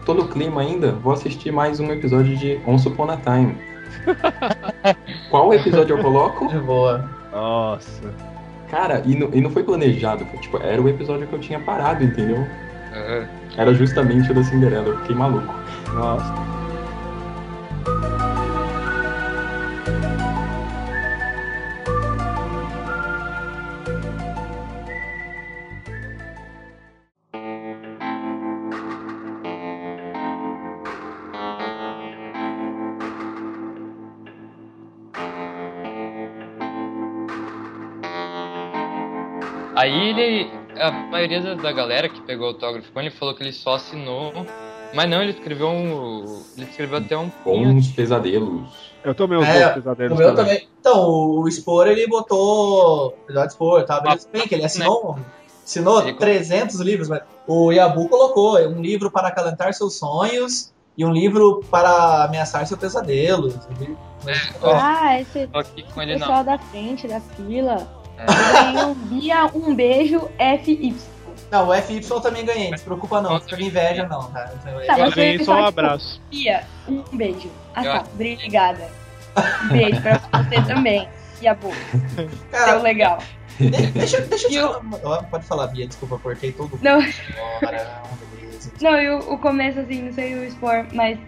tô no clima ainda, vou assistir mais um episódio de Once Upon a Time. Qual episódio eu coloco? De boa. Nossa. Cara, e não, e não foi planejado, foi, tipo, era o episódio que eu tinha parado, entendeu? Era justamente o da Cinderela, eu fiquei maluco. Nossa. A maioria da, da galera que pegou o autógrafo com ele falou que ele só assinou. Mas não, ele escreveu um. Ele escreveu até um. Bons pesadelos. Eu tomei os É, dois pesadelos o meu também. também. Então, o Spor ele botou. Episódio Spor, tá? Beleza, bem que ele assinou. Assinou 300 livros, mas o Yabu colocou um livro para acalentar seus sonhos e um livro para ameaçar seu pesadelo. Ah, esse Tô aqui com ele pessoal não. da frente, da fila. Eu ganhei um Bia, um beijo, FY. Não, o FY eu também ganhei, não se preocupa não, não teve inveja não, tá? Tá, mas ganhei só um tipo, abraço. Bia, um beijo. Ah Eu- tá, obrigada. Um beijo pra você também. E a boca. Seu legal. De- deixa, deixa eu te falar. Pode falar, Bia, desculpa, cortei todo Não. Bora, beleza. Não, e o, o começo, assim, não sei o Spor, mas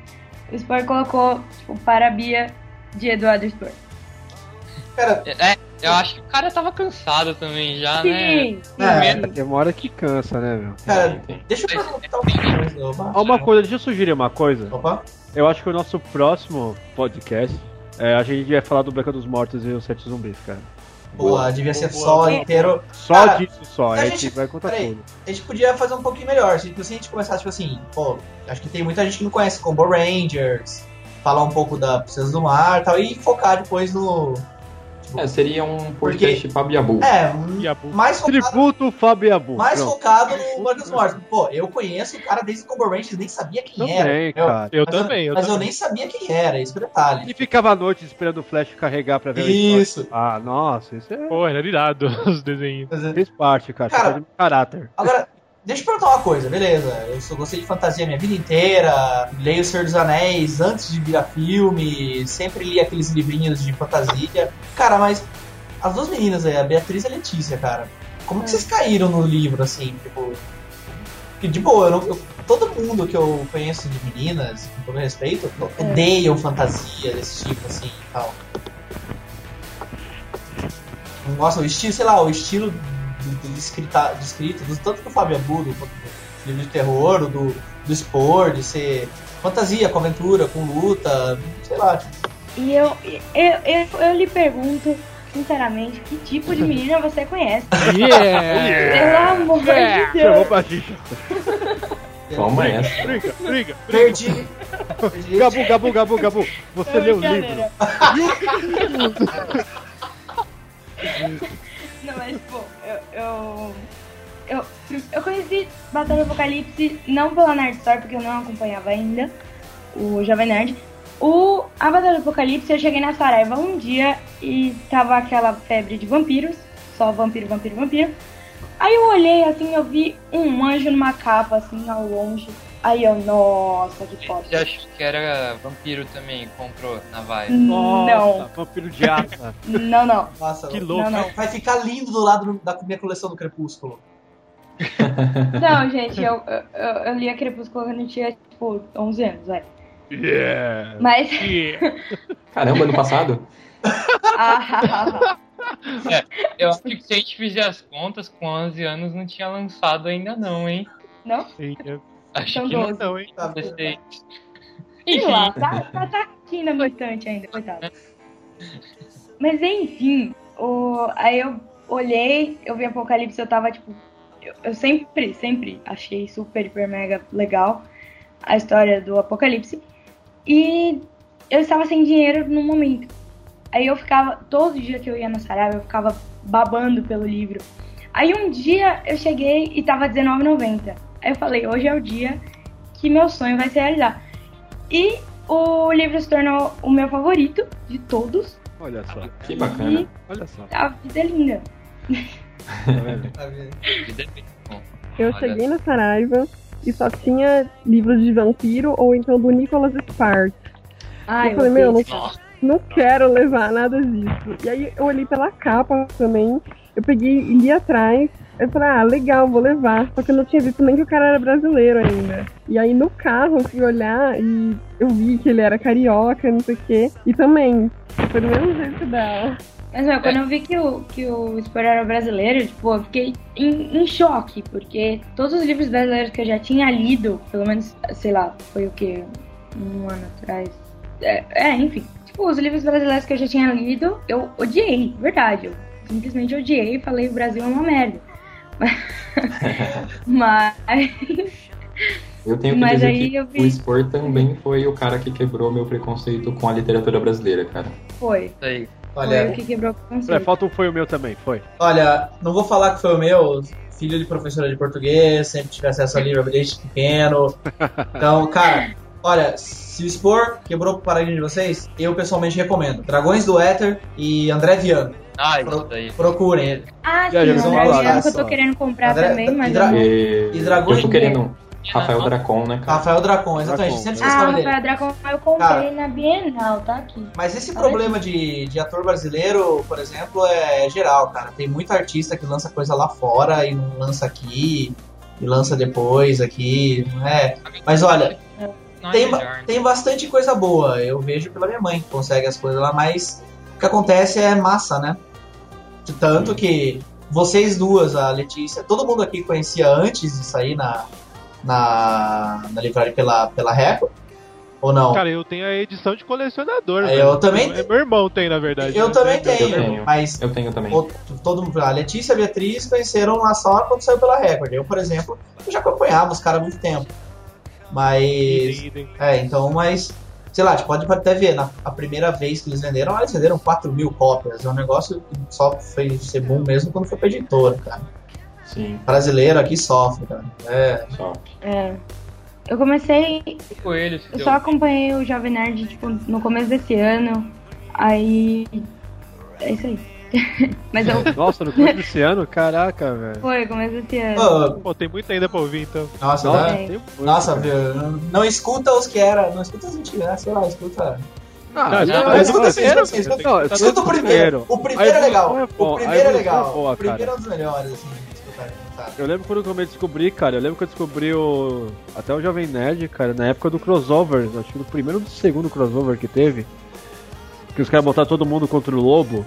o Spor colocou, tipo, para a Bia de Eduardo Spor. É, eu acho que o cara tava cansado também já, Sim, né? É, hora que cansa, né, meu? Cara, deixa eu perguntar uma coisa. Uma coisa, deixa eu sugerir uma coisa. Opa. Eu acho que o nosso próximo podcast, é, a gente vai falar do Beca dos Mortos e os Sete Zumbis, cara. Boa, devia ser só inteiro. Só Cara, disso só, a a gente- vai contar peraí. tudo. A gente podia fazer um pouquinho melhor. Se, se a gente começasse, tipo assim, pô, acho que tem muita gente que não conhece Combo Rangers, falar um pouco da Princesa do Mar e tal, e focar depois no. É, seria um podcast Fabiabu. É, um- mais focado, Tributo Fábio Abu. mais Pronto. focado no dos Mortos. Pô, eu conheço o cara desde o Combo Rangers, nem sabia quem Também, era. cara. Eu mas também, eu mas eu também. nem sabia quem era, esse é detalhe. Ele ficava à noite esperando o Flash carregar pra ver Isso. Ah, nossa, isso é. Pô, era irado os desenhos. Fez parte, cara. Cara, um caráter. Agora, deixa eu perguntar uma coisa, beleza? Eu só gostei de fantasia minha vida inteira, leio O Senhor dos Anéis antes de virar filme, sempre li aqueles livrinhos de fantasia. Cara, mas as duas meninas aí, a Beatriz e a Letícia, cara, como que vocês caíram no livro, assim, tipo... Que de boa, eu não- eu- todo mundo que eu conheço de meninas, com todo respeito, odeiam fantasia desse tipo, assim, e tal. Nossa, o estilo, sei lá, o estilo escrita, de escrita, do, tanto do Fábio Abudo, quanto do livro de terror, do, do expor, de ser fantasia, com aventura, com luta, sei lá, tipo, E eu, eu, eu, eu lhe pergunto, sinceramente, que tipo de menina você conhece? Yeah! Pelo amor Yeah! de Deus. Chamou pra gente. Toma essa. Briga, briga. Perdi. Gabu, Gabu, Gabu, Gabu. Você leu o livro. eu, eu, eu, conheci Batalha Apocalipse não pela Nerd Store, porque eu não acompanhava ainda o Jovem Nerd. O, a Batalha Apocalipse, eu cheguei na Saraiva um dia e tava aquela febre de vampiros, só vampiro, vampiro, vampiro. Aí eu olhei assim, eu vi um anjo numa capa, assim, ao longe. Aí eu, nossa, que foda. Você achou que era vampiro também, comprou na Vai? Não. Vampiro de asa. Não, não. Nossa, Que louco. Vai, Não, não. vai ficar lindo do lado do- da minha coleção do Crepúsculo. Não, gente, eu, eu, eu, li a Crepúsculo quando eu tinha, tipo, 11 anos, vai. Yeah. Mas. Caramba, ano passado? Ah, É, eu acho que se a gente fizer as contas, com 11 anos não tinha lançado ainda não, hein? não? Acho São que não, 12. não, hein? Tá 16. Sei lá, tá, tá, tá, assistindo a militante ainda, coitado. Mas enfim, o... aí eu olhei, eu vi Apocalipse, eu tava tipo. Eu, eu sempre, sempre achei super, hiper, mega legal a história do Apocalipse. E eu estava sem dinheiro no momento. Aí eu ficava, todo dia que eu ia na Saraiva, eu ficava babando pelo livro. Aí um dia eu cheguei e tava R$19,90. Aí eu falei, hoje é o dia que meu sonho vai se realizar. E o livro se tornou o meu favorito de todos. Olha só. Que bacana. E Olha só. a vida é linda. Eu cheguei na Saraiva e só tinha livros de vampiro ou então do Nicholas Sparks. Ai, eu falei, meu, não, não quero levar nada disso. E aí eu olhei pela capa também, eu peguei e li atrás. Eu falei, ah, legal, vou levar. Só que eu não tinha visto nem que o cara era brasileiro ainda. E aí no carro eu fui olhar e eu vi que ele era carioca, não sei o quê. E também, foi do mesmo jeito dela. Mas, meu, quando eu vi que o, que o Spor era brasileiro, tipo, eu fiquei em, em choque, porque todos os livros brasileiros que eu já tinha lido, pelo menos, sei lá, foi o que? Um ano atrás. É, é, enfim. Tipo, os livros brasileiros que eu já tinha lido, eu odiei, verdade. Eu simplesmente odiei e falei: o Brasil é uma merda. Mas. Eu tenho que Mas dizer aí que eu vi- o Spor também foi o cara que quebrou meu preconceito com a literatura brasileira, cara. Foi. Aí. Foi Olha, o que quebrou o É, conceito. falta um foi o meu também, foi. olha, não vou falar que foi o meu, filho de professora de português, sempre tive acesso ao livro desde pequeno. Então, cara, olha, se o expor quebrou o paradigma de vocês, eu pessoalmente recomendo. Dragões do Éter e André Viano. Ah, isso daí. Procurem ele. Ah, sim, André falar, Bianco eu tô querendo comprar André- também, mas e Dra- E... E Dragões eu tô querendo Rafael Dracon, né, cara? Rafael Dracon, exatamente. Dracon, Sempre é. Ah, nome dele. Rafael Dracon eu comprei Cara. na Bienal, tá aqui. Mas esse problema de, de ator brasileiro, por exemplo, é geral, cara. Tem muito artista que lança coisa lá fora e não lança aqui, e lança depois aqui, não é? Mas olha, Não é tem, melhor, né? tem bastante coisa boa. Eu vejo pela minha mãe que consegue as coisas lá, mas o que acontece é massa, né? De tanto que vocês duas, a Letícia, todo mundo aqui conhecia antes de sair na, na, na livraria pela, pela Record? Ou não? Cara, eu tenho a edição de colecionador. Eu velho. também É, Meu irmão tem, na verdade. eu né? também tenho, Eu tenho. mas Eu tenho também. o- todo mundo, a Letícia e a Beatriz conheceram lá só quando saiu pela Record. Eu, por exemplo, eu já acompanhava os caras há muito tempo. Mas. Idem. É, então, mas. Sei lá, a gente pode até ver, na a primeira vez que eles venderam, eles venderam 4 mil cópias. É um negócio que só foi ser bom mesmo quando foi pra editora, cara. Sim, Brasileiro aqui sofre, cara. É. só. É. Eu comecei. Coelho, se Eu deu. só acompanhei o Jovem Nerd, tipo, no começo desse ano. Aí. É isso aí. Mas eu. Nossa, no começo desse ano, caraca, velho. Foi, começo desse ano. Pô, tem muito ainda pra ouvir, então. nossa, Nossa, É. tem muito, nossa, velho. viu? Não, não escuta os que era. Não escuta os antigos, né? Sei lá, escuta. Ah, Não, já- mas escuta assim, escuta assim, escuta- o primeiro. O primeiro é legal. evolução é bom, O primeiro é legal. é boa, O primeiro é um dos melhores, assim? Eu lembro quando eu comecei a descobrir, cara. Eu lembro que eu descobri o. Até o Jovem Nerd, cara, na época do crossover. Acho que no primeiro ou no segundo crossover que teve. Que os caras botaram todo mundo contra o lobo.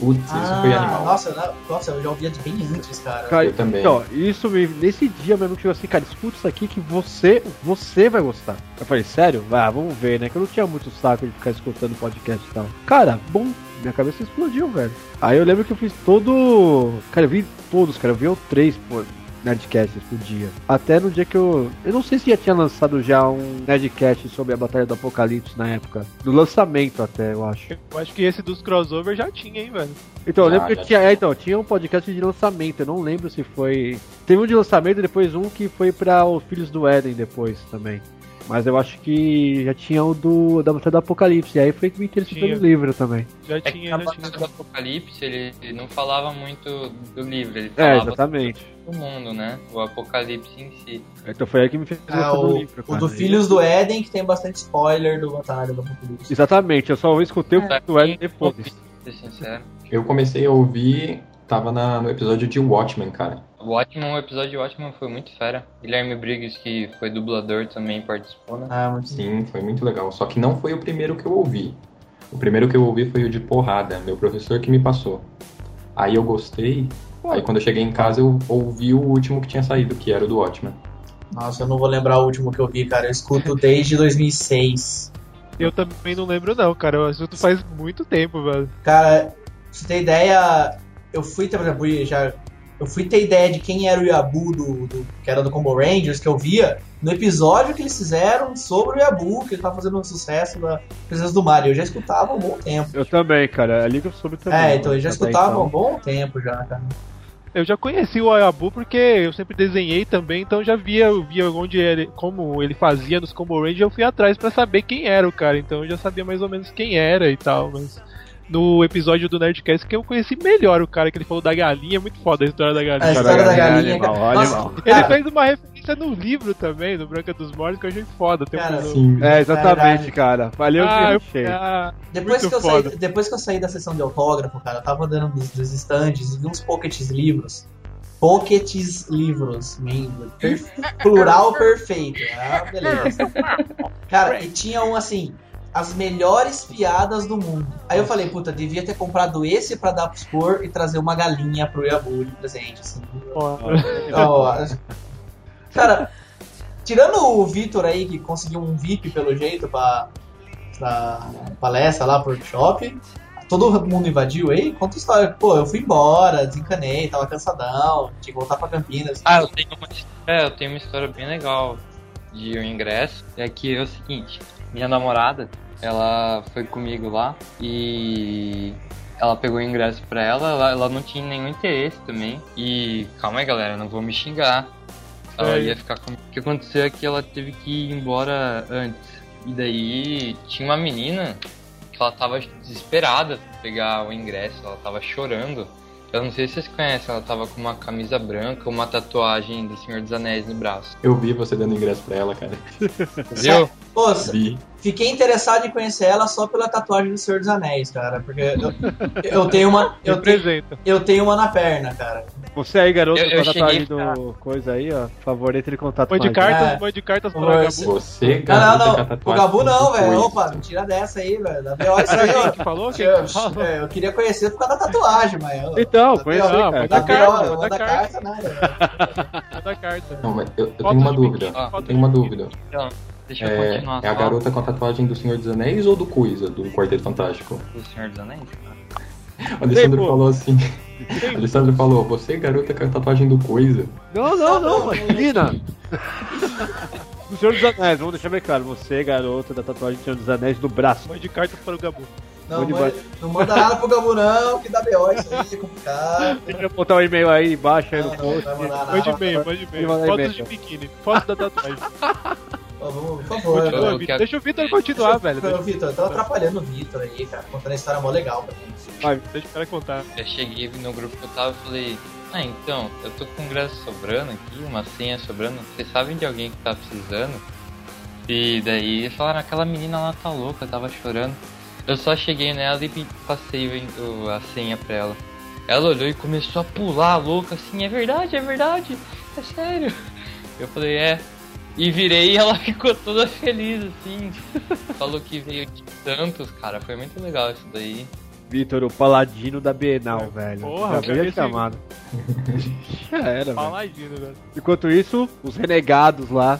Putz, isso foi Ah, animal. nossa, na- nossa, eu já ouvia de bem antes, cara. Cara, Eu também. Então, isso me, nesse dia meu amigo chegou assim, cara, escuta isso aqui que você, você vai gostar. Eu falei, sério? Ah, vamos ver, né? Que eu não tinha muito saco de ficar escutando podcast e tal. Cara, bom, minha cabeça explodiu, velho. Aí eu lembro que eu fiz todo. Cara, eu vi todos, cara, eu vi o três, pô. Nerdcasts por dia. Até no dia que eu. Eu não sei se já tinha lançado já um Nerdcast sobre a Batalha do Apocalipse na época. Do lançamento até, eu acho. Eu acho que esse dos crossover já tinha, hein, velho. Então, eu lembro que já eu tinha, é, então, tinha um podcast de lançamento, eu não lembro se foi. Teve um de lançamento e depois um que foi pra os Filhos do Éden depois também. Mas eu acho que já tinha o do da Batalha do Apocalipse, e aí foi que me interessou Tinha. pelo livro também. Já É que tinha, na já Batalha tinha. do Apocalipse ele, ele não falava muito do livro, ele É, falava exatamente. do mundo, né? O Apocalipse em si. Então foi aí que me fez É, gostar do o, livro. o do Filhos do Éden, que tem bastante spoiler do Batalha do Apocalipse. Exatamente, eu só escutei Pra o do Éden depois. Pra ser sincero. Eu comecei a ouvir, tava na- no episódio de Watchmen, cara. O Watchmen, o episódio de Watchmen foi muito fera. Guilherme Briggs, que foi dublador, também participou, né? Ah, muito Sim, foi muito legal. Só que não foi o primeiro que eu ouvi. O primeiro que eu ouvi foi o de porrada, meu professor que me passou. Aí eu gostei. Aí quando eu cheguei em casa eu ouvi o último que tinha saído, que era o do Watchmen. Nossa, eu não vou lembrar o último que eu vi, cara. Eu escuto desde 2006. Eu também não lembro não, cara. O assunto faz muito tempo, velho. Cara, pra você ter ideia, eu fui, por exemplo, já. Eu fui ter ideia de quem era o Yabu do, do- que era do Combo Rangers, que eu via no episódio que eles fizeram sobre o Yabu, que ele tava fazendo um sucesso da Princesa do Mar. E eu já escutava há um bom tempo. Eu também, cara. Ali que eu soube também. É, então eu já escutava há então. um bom tempo já, cara. Eu já conheci o Ayabu porque eu sempre desenhei também, então já via, eu via onde ele, como ele fazia nos Combo Rangers, eu fui atrás pra saber quem era o cara, então eu já sabia mais ou menos quem era e tal, mas no episódio do Nerdcast que eu conheci melhor o cara que ele falou da galinha, é muito foda a história da galinha. A história da galinha, cara. Olha, Nossa, mal. Ele cara, fez uma referência no livro também, do Branca dos Mortos, que eu achei foda. Tem um Cara, Sim. É, exatamente, Verdade. cara. Valeu ah, que eu, achei. ah, Depois que, eu foda. saí, depois que eu saí da sessão de autógrafo, cara, eu tava andando dos, dos estandes e vi uns pockets livros. Pockets livros, membro. Per- plural perfeito. Ah, beleza. Cara, e tinha um assim, as melhores piadas do mundo. Aí eu falei, puta, devia ter comprado esse pra dar pro expor e trazer uma galinha pro Yabu de presente, assim. foda. Ó, cara, tirando o Vitor aí, que conseguiu um VIP pelo jeito pra, pra palestra lá pro workshop, todo mundo invadiu aí? Conta a história. Pô, eu fui embora, desencanei, tava cansadão, tinha que voltar pra Campinas. Ah, eu tenho uma, é, eu tenho uma história bem legal de um ingresso. É que é o seguinte, minha namorada, ela foi comigo lá e ela pegou o ingresso pra ela, ela, ela não tinha nenhum interesse também. E calma aí galera, não vou me xingar. Ela É. ia ficar comigo. O que aconteceu é que ela teve que ir embora antes. E daí tinha uma menina que ela tava desesperada pra pegar o ingresso, ela tava chorando. Eu não sei se vocês conhecem, ela tava com uma camisa branca, uma tatuagem do Senhor dos Anéis no braço. Eu vi você dando ingresso pra ela, cara. Viu? Pô, Vi. Fiquei interessado em conhecer ela só pela tatuagem do Senhor dos Anéis, cara, porque eu, eu tenho uma. Eu, te- Representa. eu tenho uma na perna, cara. Você aí, garoto, Eu- eu com a tatuagem do coisa aí, ó. Por favor, entre em contato Mãe com de cartas, É. mãe de cartas esse- Gabu. Você, Não, garota, não, a não. O Gabu não, velho. Opa, me tira dessa aí, velho. Da B.O. isso aí, ó. que falou? Quem Eu, que falou? é, eu queria conhecer por causa da tatuagem, mas. eu- Então. Ah, cara. manda Da carta, manda carta. carta, né? Manda carta. Não, mas eu, eu tenho uma dúvida. Eu tenho uma dúvida. Então, deixa eu É, continuar é a só garota com a tatuagem do Senhor dos Anéis ou do Coisa, do Quarteto Fantástico? do Senhor dos Anéis. O Alessandro falou assim. O Alessandro falou, você, garota com a tatuagem do Coisa. Não, não, não, imagina! Do Senhor dos Anéis, vamos deixar bem claro. Você, garoto da tatuagem do Senhor dos Anéis no braço. Mãe de cartas para o Gabu. Não, mãe- não manda nada pro Gabu, não, que dá B.O. isso aí, é complicado. Deixa eu botar o e-mail aí embaixo aí Não, no post. Mande e-mail, mande e-mail. Fotos e-mail. de biquíni, foto da tatuagem. Por favor, por favor. Eu- Continua, eu Vitor. quero- Deixa o Vitor continuar, velho. Ô, Vitor, eu tô atrapalhando o Vitor aí, cara, contando a história mó legal pra mim. Vai, deixa o cara contar. Eu cheguei no grupo que eu tava e falei, ah então, eu tô com ingresso sobrando aqui, uma senha sobrando, vocês sabem de alguém que tá precisando? E daí falaram, aquela menina lá tá louca, tava chorando. Eu só cheguei nela e passei a senha pra ela. Ela olhou e começou a pular louca assim, é verdade, é verdade, é sério. Eu falei, é. E virei e ela ficou toda feliz, assim. Falou que veio de Santos, cara. Foi muito legal isso daí. Vitor, o paladino da Bienal, velho. Porra, Já veio chamada. Já era, velho. Paladino, velho. Enquanto isso, os renegados lá.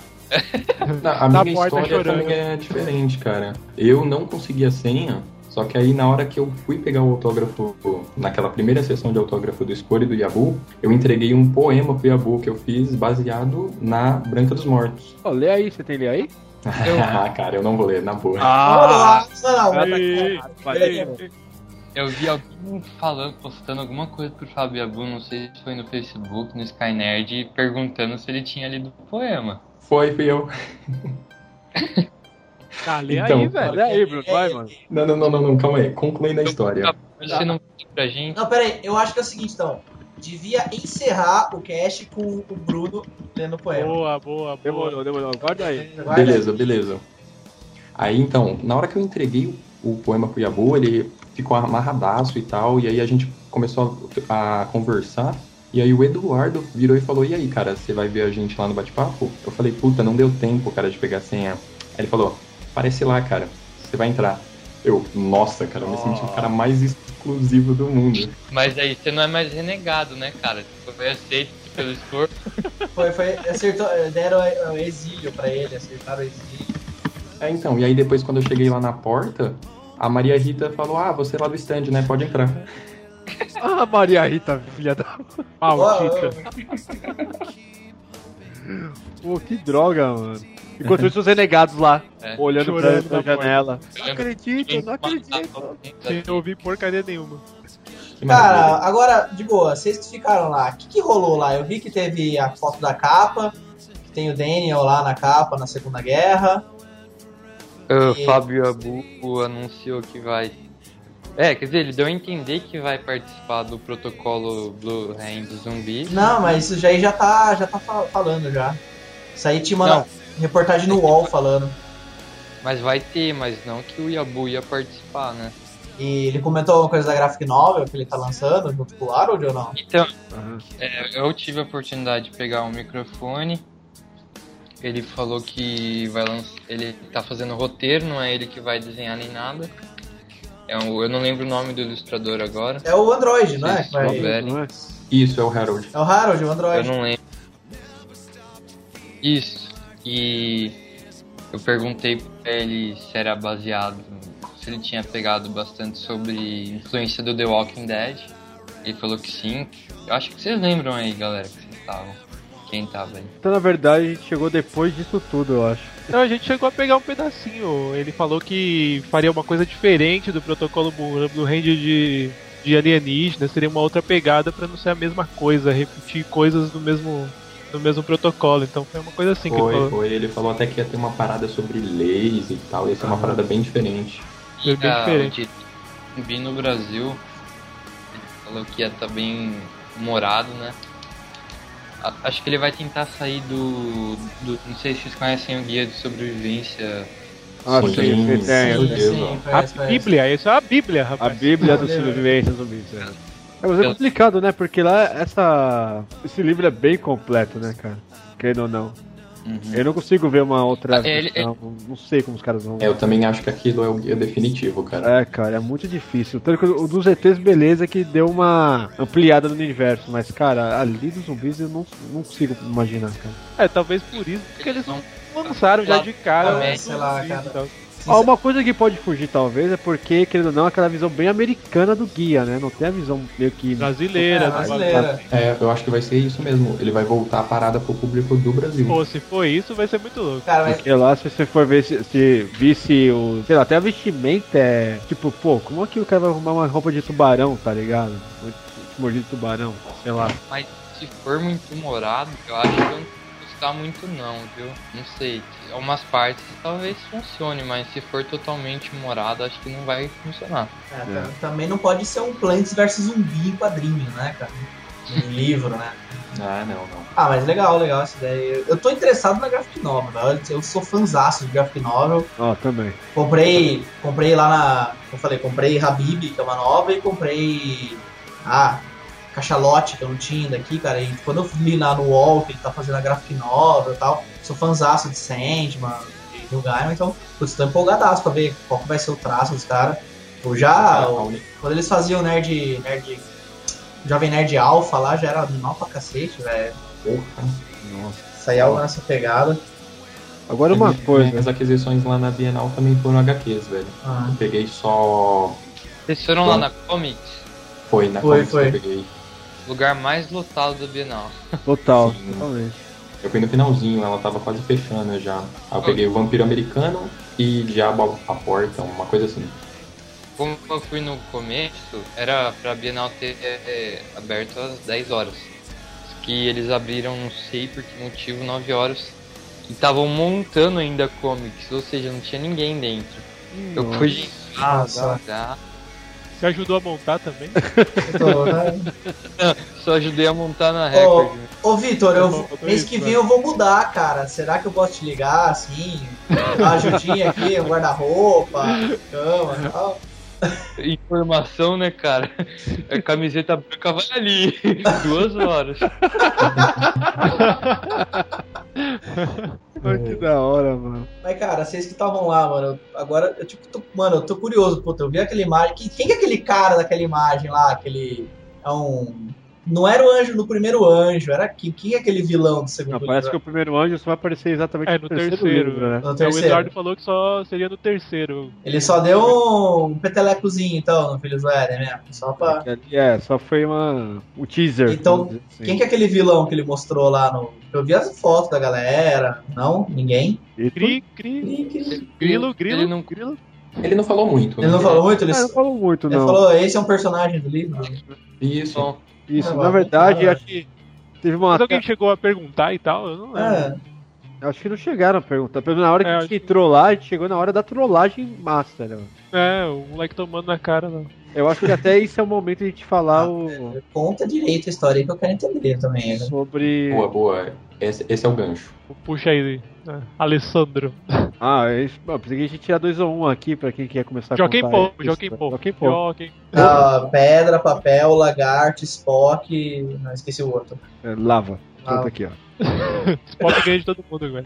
Não, a minha porta história chorando. também é diferente, cara. Eu não consegui a senha, só que aí na hora que eu fui pegar o autógrafo, naquela primeira sessão de autógrafo do Escolha e do Yabu, eu entreguei um poema pro Yabu que eu fiz baseado na Branca dos Mortos. Ó, lê aí, você tem lê aí? ah, cara, eu não vou ler, na boa. Ah! não, Vai, ei, Eu vi alguém falando, postando alguma coisa pro Fábio Abu, não sei se foi no Facebook, no Skynerd, perguntando se ele tinha lido o poema. Foi, fui eu. Tá, lê Então, aí, velho. Lê aí, Bruno, vai, mano. Não, não, não, não, não, calma aí. Concluindo a história. Você não pra gente? Não, pera aí, eu acho que é o seguinte, então. Devia encerrar o cast com o Bruno lendo o poema. Boa, boa, boa. Demorou, demorou. Guarda aí. Guarda Beleza, beleza. Aí então, na hora que eu entreguei o poema pro Yabu, ele ficou amarradaço e tal, e aí a gente começou a, a conversar. E aí o Eduardo virou e falou: E aí, cara, você vai ver a gente lá no bate-papo? Eu falei: Puta, não deu tempo, cara, de pegar a senha. Aí ele falou: Aparece lá, cara, você vai entrar. Eu, nossa, cara, eu me senti o cara mais exclusivo do mundo. Mas aí você não é mais renegado, né, cara? Você foi aceito pelo esforço. Foi, foi, acertou, deram o exílio pra ele, acertaram o exílio. É, então, e aí depois quando eu cheguei lá na porta, a Maria Rita falou, ah, você é lá do stand, né? Pode entrar. Ah, Maria Rita, filha da. Maldita. Pô, que droga, mano. Enquanto isso, os renegados lá, É. olhando pra, Chorando pra porta. janela. Não acredito, não acredito. Sem ouvir porcaria nenhuma. Cara, agora, de boa, vocês que ficaram lá, o que, que rolou lá? Eu vi que teve a foto da capa, que tem o Daniel lá na capa na Segunda Guerra. O E- Fábio Abu anunciou que vai. É, quer dizer, ele deu a entender que vai participar do protocolo Blue Hand Zumbi. Não, mas isso já aí já tá, já tá fa- falando já. Isso aí tinha uma reportagem no UOL falando. Mas vai ter, mas não que o Yabu ia participar, né? E ele comentou alguma coisa da graphic novel que ele tá lançando junto com o Harold ou não? Então, é, eu tive a oportunidade de pegar um microfone. Ele falou que vai lançar. Ele tá fazendo roteiro, não é ele que vai desenhar nem nada. É um, eu não lembro o nome do ilustrador agora. É o Android, não é? Vai- souberem. Isso, é o Harold. É o Harold, o Eu Android. não lembro. Isso. E eu perguntei pra ele se era baseado, se ele tinha pegado bastante sobre influência do The Walking Dead. Ele falou que sim. Eu acho que vocês lembram aí, galera, que vocês estavam. Quem tava aí. Então, na verdade, a gente chegou depois disso tudo, eu acho. Não, a gente chegou a pegar um pedacinho. Ele falou que faria uma coisa diferente do protocolo Blue Blue Hand de, de alienígena, seria uma outra pegada pra não ser a mesma coisa, repetir coisas do mesmo, do mesmo protocolo. Então foi uma coisa assim que ele Foi, falou. foi. Ele falou até que ia ter uma parada sobre leis e tal. Ia ser uma parada bem diferente. É bem Ah, diferente. Zumbi no Brasil, ele falou que ia estar bem humorado, né? A- Acho que ele vai tentar sair do, do. Não sei se vocês conhecem o guia de sobrevivência. Ah, Sim, sim, sim, A parece, parece. Bíblia, isso é a Bíblia, A rapaz. Bíblia dos sobrevivências zumbis. É. É, mas é complicado, né? Porque lá essa. Esse livro é bem completo, né, cara? Querendo ou não. Uhum. Eu não consigo ver uma outra. Ah, ele- versão, Não sei como os caras vão. É, eu também acho que aquilo é o guia definitivo, cara. É, cara, é muito difícil. Tanto que o dos ETs, beleza, que deu uma ampliada no universo. Mas, cara, ali dos zumbis eu não, não consigo imaginar, cara. É, talvez por isso, porque eles não lançaram já de cara. É, os sei lá, cara. Ó, uma coisa que pode fugir, talvez, é porque, querendo ou não, aquela visão bem americana do guia, né? Não tem a visão meio que. Brasileira, É, né? brasileira. É, eu acho que vai ser isso mesmo. Ele vai voltar a parada pro público do Brasil. Pô, se for isso, vai ser muito louco. Cara, mas Porque lá, se você for ver, se, se visse o. Sei lá, até a vestimenta é. Tipo, pô, como é que o cara vai arrumar uma roupa de tubarão, tá ligado? Mordido de tubarão, sei lá. Mas se for muito humorado, eu acho que eu não vou gostar muito não, viu? Não sei. Algumas partes talvez funcione, mas se for totalmente humorado, acho que não vai funcionar. é, tam- também não pode ser um Plants vs Zumbi em quadrinho, né, cara? Um livro, né? Ah, não, não. Ah, mas legal, legal essa ideia. Eu- tô interessado na graphic novel, velho. Eu sou fanzaço de graphic novel. Ó, também. Comprei, comprei lá na, como eu falei, comprei Habib, que é uma nova, e comprei ah, Cachalote, que eu não tinha daqui, cara. E quando eu li lá no UOL que ele tá fazendo a graphic novel e tal, sou fanzaço de Sandman, de Neil Gaiman, então, putz, tô empolgadaço pra ver qual que vai ser o traço dos caras. Eu já, o- quando eles faziam Nerd, Nerd, Jovem Nerd Alpha lá, já era animal pra cacete, velho. Porra. Nossa. Saiu algo nessa pegada. Agora uma coisa. As aquisições lá na Bienal também foram HQs, velho. Ah. Eu peguei só. Vocês foram lá na Comics, Foi, na Foi, Comics foi. que eu peguei. lugar mais lotado da Bienal. Total, Sim. totalmente. Eu fui no finalzinho, ela tava quase fechando já. Aí eu peguei o Vampiro Americano e Diabo à Porta, uma coisa assim. Como eu fui no começo, era pra Bienal ter é, aberto às 10 horas. Que eles abriram, não sei por que motivo, 9 horas. E estavam montando ainda comics, ou seja, não tinha ninguém dentro. Eu Nossa. fui Nossa. Você ajudou a montar também? Tô, né? só ajudei a montar na Record. Ô, Vitor, eu, Eu tô mês isso, que né? vem eu vou mudar, cara. Será que eu posso te ligar, assim? Dar uma ajudinha aqui, um guarda-roupa, cama e tal? Informação, né, cara? A camiseta branca vai ali. Duas horas. Ai, que da hora, mano. Mas, cara, vocês que estavam lá, mano, agora, eu, tipo, tô, mano, eu tô curioso, puta, eu vi aquela imagem. Quem, quem é aquele cara daquela imagem lá? Aquele. É um Não era o anjo no primeiro anjo, era quem, quem é aquele vilão do segundo Não, parece que o primeiro anjo só vai aparecer exatamente É, no terceiro. livro, né? No É, o terceiro. Eduardo falou que só seria no terceiro. Ele só deu um petelecozinho, então, no Filhos do Éden mesmo. Só pra... Ali, É, só foi uma. o teaser. Então, assim. Quem que é aquele vilão que ele mostrou lá no. Eu vi as fotos da galera. Não? Ninguém? Cri, cri. Grilo, grilo. Ele não- grilo. Ele não falou muito. Ele né? não falou muito? Ele, Ah, não falou muito, ele não. falou, esse é um personagem do livro. Isso. Bom, Isso, Ah, na verdade, vai. acho que teve uma. Mas alguém chegou a perguntar e tal? Eu não lembro. É, Acho que não chegaram a perguntar. Pelo menos na hora que É, a gente entrou lá, a gente chegou na hora da trollagem master. né? É, o moleque tomando na cara, não. Eu acho que até esse é o momento de a gente falar Ah, o... conta direito a história aí que eu quero entender também. né? sobre. Boa, boa. Esse, esse é o gancho. Puxa aí, né? Alessandro. Ah, é isso. Bom, pensei que a gente ia tirar 2 ou 1 um aqui pra quem quer começar a Joaquim contar. Isso. Joaquim Paul. Joaquim Paul. Joaquim. Ah, pedra, papel, lagarto, Spock. Não, esqueci o outro. É, lava. Ah. Pronto aqui, ó. Spock ganha de todo mundo agora.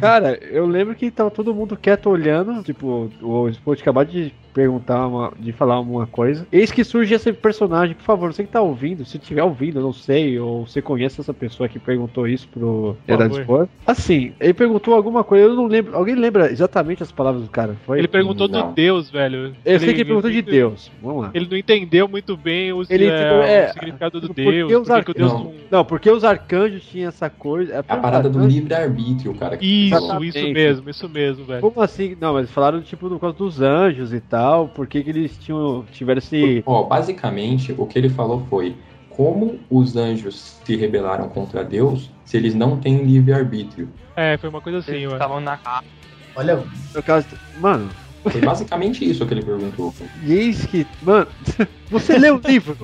Cara, eu lembro que tava todo mundo quieto olhando. Tipo, o Spot acabou de perguntar, uma, de falar uma coisa. Eis que surge esse personagem. Por favor, você que tá ouvindo, se tiver ouvindo, eu não sei, ou você conhece essa pessoa que perguntou isso pro favor. Sport. Assim, ele perguntou alguma coisa, eu não lembro. Alguém lembra exatamente as palavras do cara? Foi? Ele perguntou Não. do Deus, velho. Eu sei que ele perguntou de Deus. Vamos lá. Ele não entendeu muito bem o, Ele, é, tipo, é, o significado do por que Deus. os o Deus arcanos- não... Não, porque os arcanjos tinham essa coisa. É a parada do livre-arbítrio, cara. que Isso, isso mesmo, isso mesmo, velho. Como assim? Não, mas falaram tipo no caso dos anjos e tal, por que, que eles tinham tiveram esse. Ó, basicamente, o que ele falou foi como os anjos se rebelaram contra Deus se eles não têm livre-arbítrio. É, foi uma coisa assim, eles estavam na. Olha, No caso, mano, Foi basicamente isso que ele perguntou. e eis que. Mano, você leu o livro?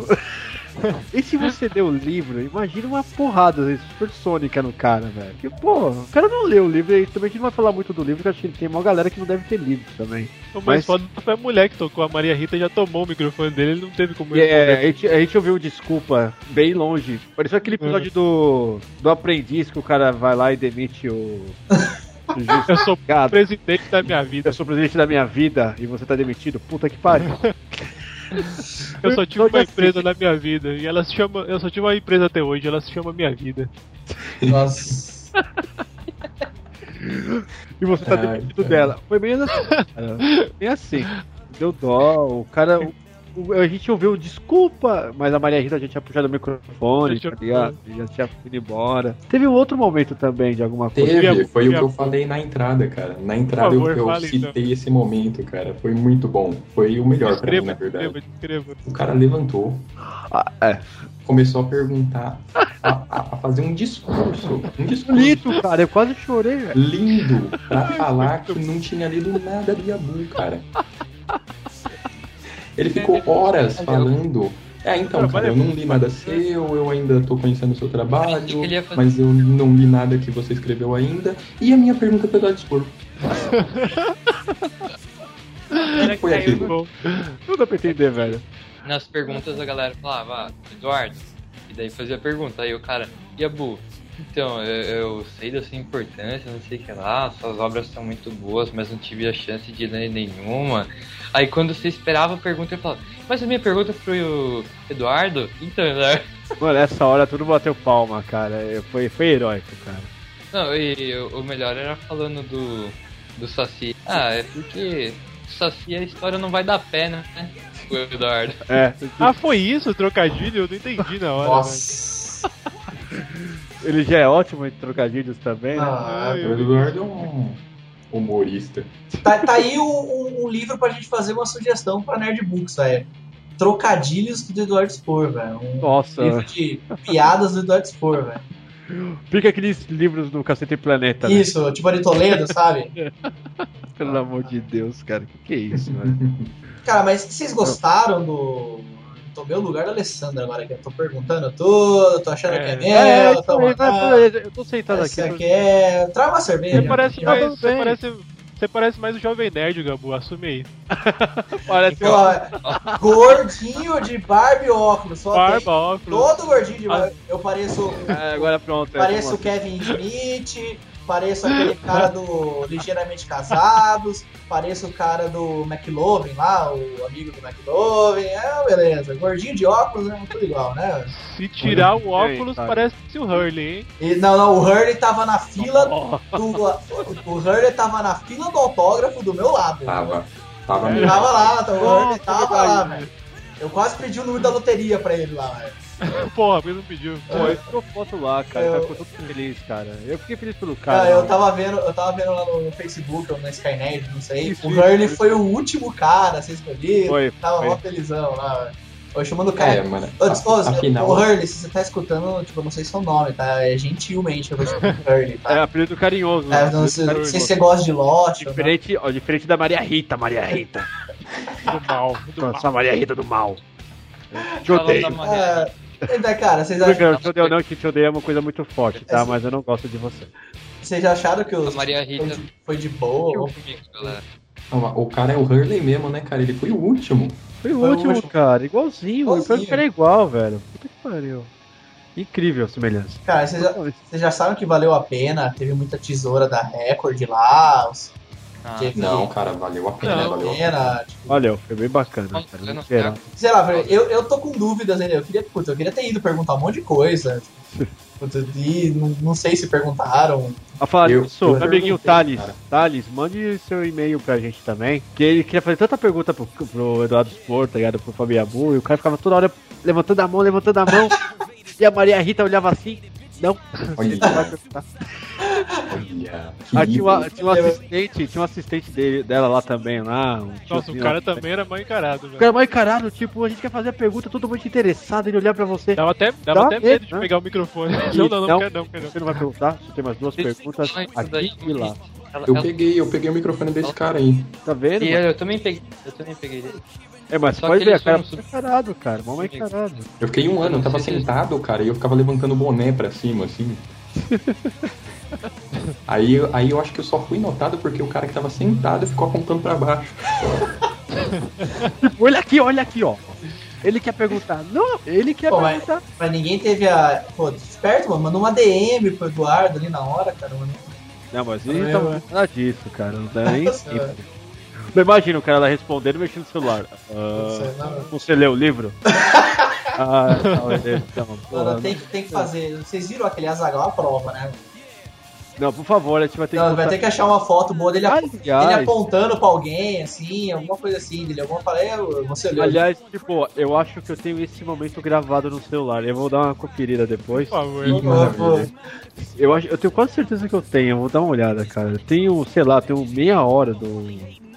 E se você leu o livro, imagina uma porrada supersônica no cara, velho. Que, pô, o cara não leu o livro e também a gente não vai falar muito do livro, porque acho que tem uma galera que não deve ter lido também. O mais Mas- foda foi a mulher que tocou. A Maria Rita já tomou o microfone dele, ele não teve como é, a, gente, a gente ouviu desculpa bem longe. Pareceu aquele episódio do, do aprendiz que o cara vai lá e demite o. Eu sou presidente da minha vida. Eu sou presidente da minha vida e você tá demitido. Puta que pariu. Eu só tive uma empresa na minha vida. E ela se chama. Eu só tive uma empresa até hoje, ela se chama Minha Vida. nossa. E você tá Ai, cara. dela. Foi bem assim. cara. Bem assim. Deu dó, o cara. A gente ouviu desculpa, mas a Maria Rita já tinha puxado o microfone, Já tá tinha- ligado? Já tinha ido embora. Teve um outro momento também de alguma coisa. Teve, Minha- foi o que eu falei na entrada, cara. Na entrada favor, eu, eu fale, citei esse momento, cara. Foi muito bom. Foi o melhor pra mim, na verdade. descreva, descreva. O cara levantou, Ah, é. começou a perguntar, a, a- fazer um discurso. Um discurso Bonito, cara. Eu quase chorei, velho. lindo pra falar que não tinha lido nada do Yabu, cara. Ele ficou horas falando. É, então, cara, eu não li nada seu, eu ainda tô conhecendo o seu trabalho, mas eu não li nada que você escreveu ainda. E a minha pergunta pelo dispor. O que foi aquilo? Não dá pra entender, velho. Nas perguntas a galera falava, ah, Eduardo. E daí fazia a pergunta. Aí o cara, Yabu, então, eu, eu sei da sua importância, não sei o que lá, suas obras são muito boas, mas não tive a chance de ler nenhuma. Aí quando você esperava a pergunta, eu falava, mas a minha pergunta pro Eduardo? Então, Eduardo. Mano, nessa hora tudo bateu palma, cara. Foi, foi heróico, cara. Não, e o o melhor era falando do, do Saci. Ah, é porque o Saci a história não vai dar pé, né? O Eduardo. É. Ah, foi isso o trocadilho? Eu não entendi na hora. Nossa. Ele já é ótimo em trocadilhos também, né? Ah, O Eduardo é um humorista. tá, tá aí um, um- um livro pra gente fazer uma sugestão pra Nerdbooks, velho. Trocadilhos do Eduardo Spor, velho. Um Nossa. livro de piadas do Eduardo Spor, velho. Fica aqueles livros do Cacete Planeta, né? Isso, tipo de Toledo, sabe? Pelo amor de Deus, cara. Que que é isso, velho? Cara, mas vocês gostaram do. Tomei o lugar da Alessandra agora, que eu tô perguntando tudo, tô achando que é meu, É, tô isso aí, vai, mandando. vai, eu tô sentado aqui. Esse aqui é. Traga uma cerveja. Você parece, mais, você, parece, você parece mais o Jovem Nerd, Gabu, assume aí. Parece Pô, gordinho de barba e óculos. Só Barba, óculos. Todo gordinho de barba. Eu pareço. É, agora pronto. é, Pareço o. Kevin Smith. Pareço aquele cara do Ligeiramente Casados, pareço o cara do McLovin lá, o amigo do McLovin. É, beleza. Gordinho de óculos, né? Tudo igual, né? Se tirar o óculos, Eita. parece o Hurley, hein? E, não, não, o Hurley tava na fila do. O Hurley tava na fila do autógrafo do meu lado. Tava. Tava Ele mesmo. Tava lá, tá, o Hurley tava lá, velho. velho. Eu quase pedi o número da loteria pra ele lá, velho. Porra, ele não pediu. Pô, ele tirou foto lá, cara. Eu- Tá ficou todo feliz, cara. Eu fiquei feliz pelo cara. Ah, eu mano. tava vendo, eu tava vendo lá no Facebook ou na Skynet, não sei. Isso, o isso, Hurley isso. foi o último cara a ser escolhido. Foi, tava foi. mó felizão lá, velho. Eu chamando o cara. É, mano. Ô, Afinal, Ô, Hurley, se você tá escutando, tipo, eu não sei seu nome, tá? É gentilmente eu vou chamar de Hurley, É tá? apelido carinhoso. né? É, não sei, carinhoso. se você gosta de não. Diferente, ó, diferente da Maria Rita, Maria Rita. Do mal, do mal. Nossa, a Maria Rita do mal. Te Falando odeio. da Maria É, cara, vocês, acham, cara, te odeio não, que te odeio é uma coisa muito forte, tá? Mas eu não gosto de você. vocês já acharam que A os Maria foi Rita de, foi de boa? comigo, galera. o cara é o Hurley mesmo, né, cara? Ele foi o último. Foi o Foi o último, último. cara. Igualzinho. Igualzinho. O que era igual, velho. Puta que pariu. Incrível a semelhança. Cara, vocês já, vocês já sabem que valeu a pena? Teve muita tesoura da Record lá, os Ah, teve Não, cara, valeu a pena, Não. valeu a pena. tipo, Valeu, foi bem bacana, cara. não. Sei lá, velho, eu, eu tô com dúvidas ainda. Eu queria, puta, eu queria ter ido perguntar um monte de coisa. Puta, e não, não sei se perguntaram. A falar Eu- disso, eu meu amiguinho Thales, cara. Thales, mande seu e-mail pra gente também. Que ele queria fazer tanta pergunta pro, pro Eduardo Spor, tá ligado? Pro Fabiabu, e o cara ficava toda hora levantando a mão, levantando a mão. e a Maria Rita olhava assim. Não, Olha, ele não vai perguntar. olha. Ah, tinha, uma, tinha um assistente, tinha um assistente dele, dela lá também, lá. Um Nossa, o cara lá também era mal encarado, O velho. cara é mais encarado, tipo, a gente quer fazer a pergunta, todo mundo interessado em olhar pra você. Dava até, dava Dá até medo, medo de né? pegar o microfone. E Não, não, não, não- quero não, quero não. Você não vai perguntar? Você tem mais duas perguntas aqui e lá. Ela- Eu ela- peguei, eu peguei o microfone desse cara aí. Tá vendo? E eu, eu também peguei, eu também peguei dele. É, mas só pode ver, cara é encarado, cara. Mal encarado. Eu fiquei um ano, eu tava sentado, cara, e eu ficava levantando o boné pra cima, assim. Aí, aí eu acho que eu só fui notado porque o cara que tava sentado ficou apontando pra baixo. Tipo, olha aqui, olha aqui, ó. Ele quer perguntar. Não, ele quer Pô, mas- perguntar. Mas ninguém teve a. Pô, esperto, mano. Mandou uma DM pro Eduardo ali na hora, cara. Mano. Não, mas ele tá nada disso, cara. Não dá nem tempo. Não imagina o cara lá respondendo mexendo no celular. Não, você leu o livro? ah, não, pô, Mano, tem, que- tem que fazer. Vocês viram aquele Azagal à prova, né? não, por favor, a gente vai ter Não, que. vai botar- ter que achar uma foto boa dele, ap- Aliás- ele apontando pra alguém, assim, alguma coisa assim, dele. Alguma falei, você olhou. Aliás, tipo, eu acho que eu tenho esse momento gravado no celular. Eu vou dar uma conferida depois. Por favor. Maravilha. Eu, acho, eu tenho quase certeza que eu tenho. Eu vou dar uma olhada, cara. Eu tenho, sei lá, tenho meia hora do,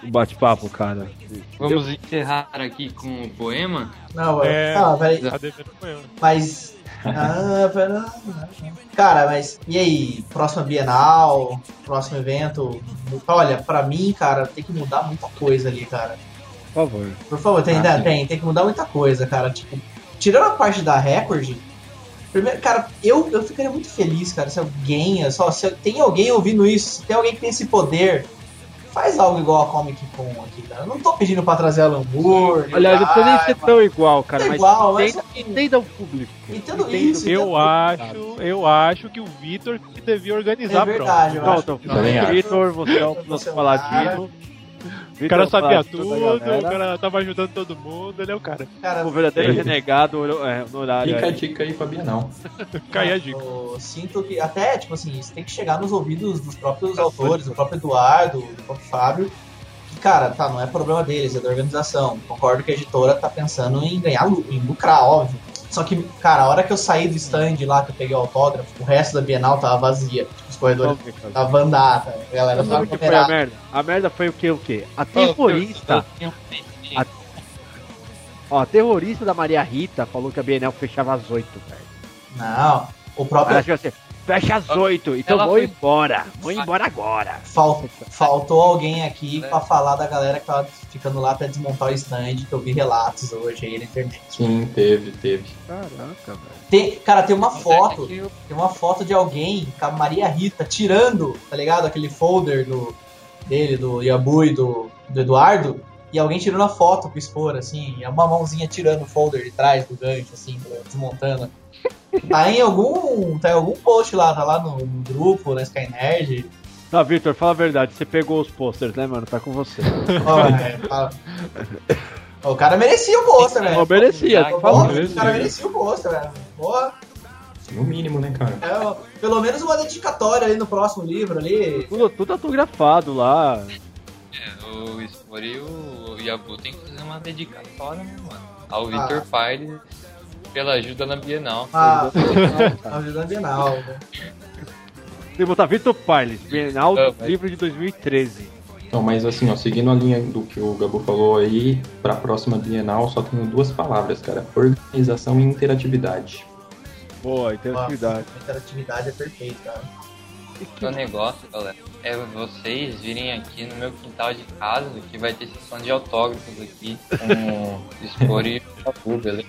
do bate-papo, cara. Vamos encerrar aqui com o poema. Não, É, ah, peraí. tá com eu. Mas. Ah, pera. Cara, mas e aí? Próxima Bienal, próximo evento. Olha, pra mim, cara, tem que mudar muita coisa ali, cara. Por favor. Por favor, tem, Ah, né, tem, tem que mudar muita coisa, cara. Tipo, tirando a parte da Record, primeiro, cara, eu, eu ficaria muito feliz, cara, se alguém, só se tem alguém ouvindo isso, se tem alguém que tem esse poder, faz algo igual a Comic Con aqui, cara. Eu não tô pedindo pra trazer Alan Moore. Aliás, não precisa nem ser tão igual, cara. É mas igual, mas entenda, assim- entenda o público. Entendo Entenda isso, Eu público, acho, eu acho que o Vitor que devia organizar É verdade, eu a prova. Pronto, Também acho. Vitor, você é o Você nosso é um paladino. O cara sabia tudo, o cara tava ajudando todo mundo, ele é o cara. Cara, O verdadeiro renegado é, no horário. Fica a aí. dica aí pra Bienal. Cai a dica. Eu sinto que, até, tipo assim, isso tem que chegar nos ouvidos dos próprios autores, do próprio Eduardo, do próprio Fábio. Que, cara, tá, não é problema deles, é da organização. Concordo que a editora tá pensando em ganhar, em lucrar, óbvio. Só que, cara, a hora que eu saí do stand lá, que eu peguei o autógrafo, o resto da Bienal tava vazia. Os corredores tava andata, a galera tava que foi a merda? A merda foi o que? O quê? A terrorista. A- Ó, a terrorista da Maria Rita falou que a Bienal fechava às 8, velho. Não, o próprio. Ela assim, fecha às 8, então Ela vou foi- embora. Vou embora agora. Fal- faltou alguém aqui pra falar da galera que tava ficando lá pra desmontar o stand, que eu vi relatos hoje aí na internet. Sim, teve, teve. Caraca, velho. Tem, cara, tem uma foto, que eu- tem uma foto de alguém com a Maria Rita tirando, tá ligado? Aquele folder do, dele, do Yabu e do, do Eduardo, e alguém tirando a foto pro expor, assim, é uma mãozinha tirando o folder de trás do gancho, assim, desmontando. Tá em algum. Tá em algum post lá, tá lá no, no grupo, na Sky Nerd. Tá, Victor, fala a verdade. Você pegou os posters, né, mano? Tá com você. Ó, é, fala. O cara merecia o pôster, velho. Merecia, Porra, falou, O merecia. cara merecia o pôster, velho. Porra. No mínimo, né, cara? É, pelo menos uma dedicatória ali no próximo livro ali. Tudo, tudo autografado lá. É, o Spore e o Yabu tem que fazer uma dedicatória, né, mano? Ao Ah. Victor Pires pela ajuda na Bienal. Ah, ajudando a Bienal. né? Tem que botar Vitor Piles, Bienal do livro de 2013. Não, mas assim, ó, seguindo a linha do que o Gabu falou aí, pra próxima Bienal só tenho duas palavras, cara. Organização e interatividade. Boa, interatividade. A interatividade é perfeita, cara. O negócio, galera, é vocês virem aqui no meu quintal de casa, que vai ter sessão de autógrafos aqui com o Spore e beleza?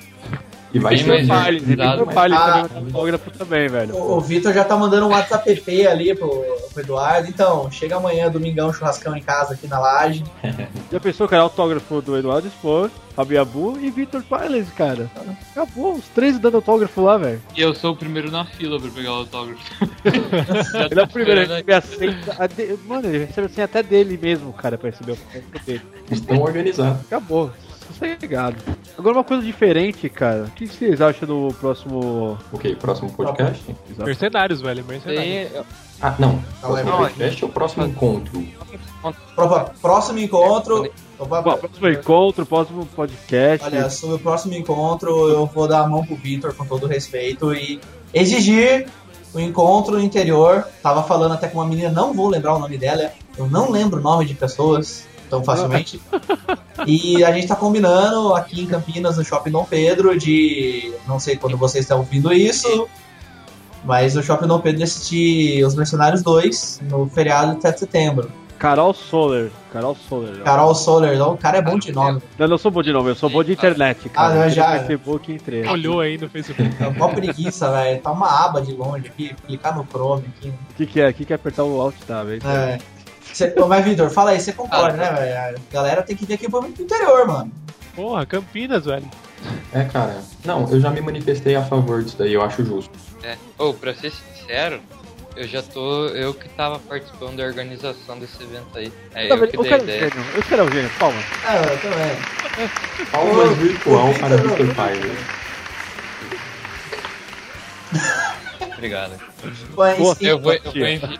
E vai ser e organizado. Piles Ah. também velho. O, o Vitor já tá mandando um WhatsApp ali pro, pro Eduardo. Então, chega amanhã, domingão, churrascão em casa aqui na laje. Já pensou, cara, autógrafo do Eduardo Spor, Fabiabu e Vitor Piles, cara. Acabou, os três dando autógrafo lá, velho. E eu sou o primeiro na fila pra pegar o autógrafo. Ele é o primeiro, ele recebe a senha. a de- Mano, ele recebe a senha até dele mesmo, cara, pra receber o autógrafo dele. Estão organizados. Acabou, sossegado. Agora uma coisa diferente, cara. O que vocês acham do próximo. Ok, próximo podcast? Mercenários, velho, mercenários. Aí, Ah, não. Não, é Próximo podcast ou próximo encontro? Próximo encontro. Opa, Bom, próximo encontro, próximo podcast. Olha, sobre o próximo encontro, eu vou dar a mão pro Vitor com todo respeito e exigir o encontro no interior. Tava falando até com uma menina, não vou lembrar o nome dela, eu não lembro o nome de pessoas tão facilmente. E a gente tá combinando aqui em Campinas, no Shopping Dom Pedro, de. Não sei quando vocês estão ouvindo isso. Mas no Shopping Dom Pedro de assistir Os Mercenários 2 no feriado de 7 de setembro. Carol Soler. Carol Soler. Carol Soler, o cara é bom de nome. Não, não sou bom de nome, eu sou bom de internet, cara. Ah, não, já- Facebook entrei. Olhou aí no Facebook. É uma preguiça, velho. Tá uma aba de longe aqui, clicar no Chrome aqui. O que, que é? O que, que é apertar o Alt Tab? É aí. É. Cê, ô, mas, Vitor, fala aí, você concorda, né, velho? A galera tem que vir aqui pro interior, mano. Porra, Campinas, velho. É, cara. Não, eu já me manifestei a favor disso daí, eu acho justo. É. Ô, pra ser sincero, eu já tô. Eu que tava participando da organização desse evento aí. É Tá eu que Eu dei a ideia. Eu quero o gênio, palma. É, eu também. Palmas virtual para Vitor, Victor não. Pires. Obrigado. Mas, Eu vou, eu vou enviar,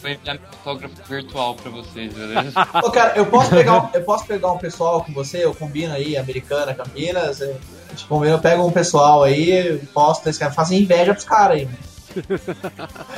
vou enviar meu autógrafo virtual pra vocês, beleza? Ô, cara, eu posso, pegar um, eu posso pegar um pessoal com você, eu combino aí, Americana, Campinas, é, a gente combina, eu pego um pessoal aí, posto, esse cara, fazer inveja pros caras aí.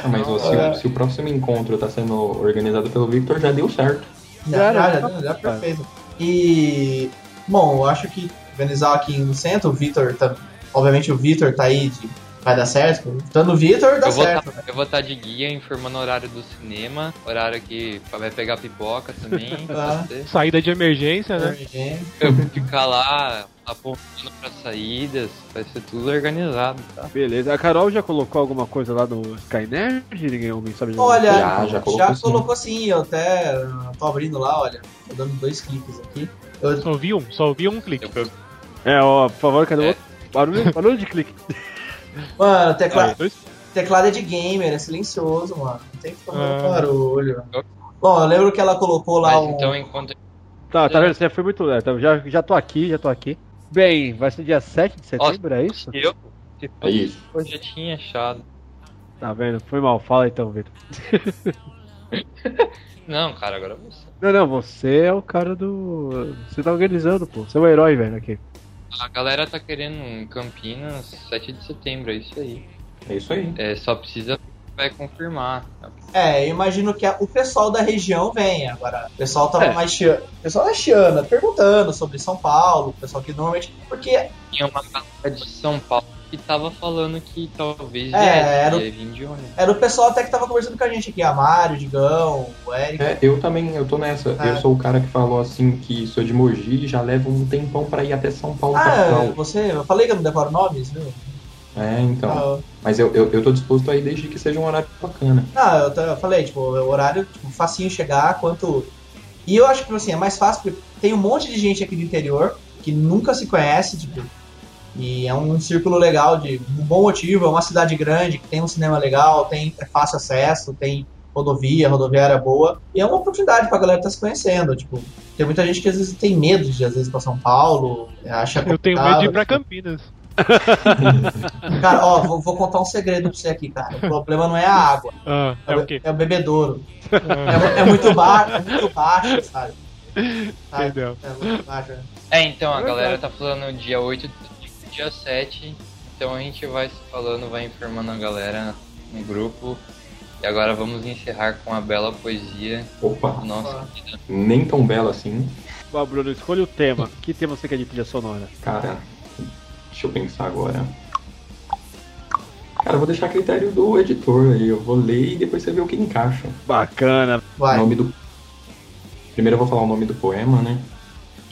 Ah, mas ó, se, É. o- se o próximo encontro tá sendo organizado pelo Victor, já deu certo. Já, Já, já, já, já, já. perfeito. E, bom, eu acho que organizar aqui no centro, o Vitor, tá, obviamente o Vitor tá aí, de, vai dar certo, estando o Vitor, dá Eu vou certo. tá, eu vou estar de guia informando o horário do cinema, horário que vai pegar pipoca também. Ah. Saída de emergência, né? Gente, Eu vou ficar lá apontando para saídas, vai ser tudo organizado, tá? Beleza. A Carol já colocou alguma coisa lá no Skynet? Ninguém alguém sabe Olha, Já, já, já colocou, colocou sim. sim. eu até tô abrindo lá, olha, tô dando dois cliques aqui. Eu, Só ouvi um, só ouvi um clique. Eu, É, ó, por favor, cadê o É. outro? Barulho, barulho de clique. mano, tecla, Aí, teclado é de gamer, é silencioso, mano. Não tem que tomar Ah. barulho. Bom, eu lembro que ela colocou lá mas um. então enquanto Tá, tá vendo? Você foi muito. É, tá, já, já tô aqui, já tô aqui. Bem, vai ser dia 7 de setembro, é isso? eu, É isso. eu já tinha achado. Tá vendo? Foi mal, fala então, Vitor. Não, cara, agora você. Não, não, você é o cara do. Você tá organizando, pô. Você é o herói, velho, aqui. A galera tá querendo em Campinas 7 de setembro, é isso aí. É isso aí. É, só precisa vai confirmar. É, eu imagino que a- o pessoal da região vem. Agora, o pessoal tava É. mais chiando. O pessoal da Chiana perguntando sobre São Paulo, o pessoal que normalmente. Porque Tinha uma galera de São Paulo que tava falando que talvez É, viesse, era o- ia vir de ônibus. era o pessoal até que tava conversando com a gente aqui, a Mário, o Digão, o Eric. É, eu também, eu tô nessa. É. Eu sou o cara que falou assim que sou de Mogi e já leva um tempão pra ir até São Paulo Ah, capital. você. Eu falei que eu não decoro nomes, viu? É, então. Ah, Mas eu, eu, eu tô disposto aí desde que seja um horário bacana. Ah, eu, eu falei, tipo, o horário tipo, facinho chegar, quanto. E eu acho que assim, é mais fácil, porque tem um monte de gente aqui do interior que nunca se conhece, tipo. E é um círculo legal de um bom motivo, é uma cidade grande, que tem um cinema legal, tem é fácil acesso, tem rodovia, rodoviária boa. E é uma oportunidade pra galera estar se conhecendo. Tipo, tem muita gente que às vezes tem medo de às vezes pra São Paulo, acha Eu tenho medo de ir pra Campinas. Cara, ó, vou, vou contar um segredo pra você aqui, cara. O problema não é a água. Ah, é o quê? É o bebedouro. É, é muito baixo, é muito baixo, sabe? Sabe? Entendeu? É muito baixo. né? É, então, a É galera tá falando dia 8 dia 7. Então a gente vai se falando, vai informando a galera no grupo. E agora vamos encerrar com a bela poesia Opa. do nosso Nem tão bela assim. Vai, Bruno, escolha o tema. Que tema você quer de trilha sonora? Cara, deixa eu pensar agora. Cara, eu vou deixar a critério do editor aí. Eu vou ler e depois você vê o que encaixa. Bacana. Vai. O nome do... Primeiro eu vou falar o nome do poema, né?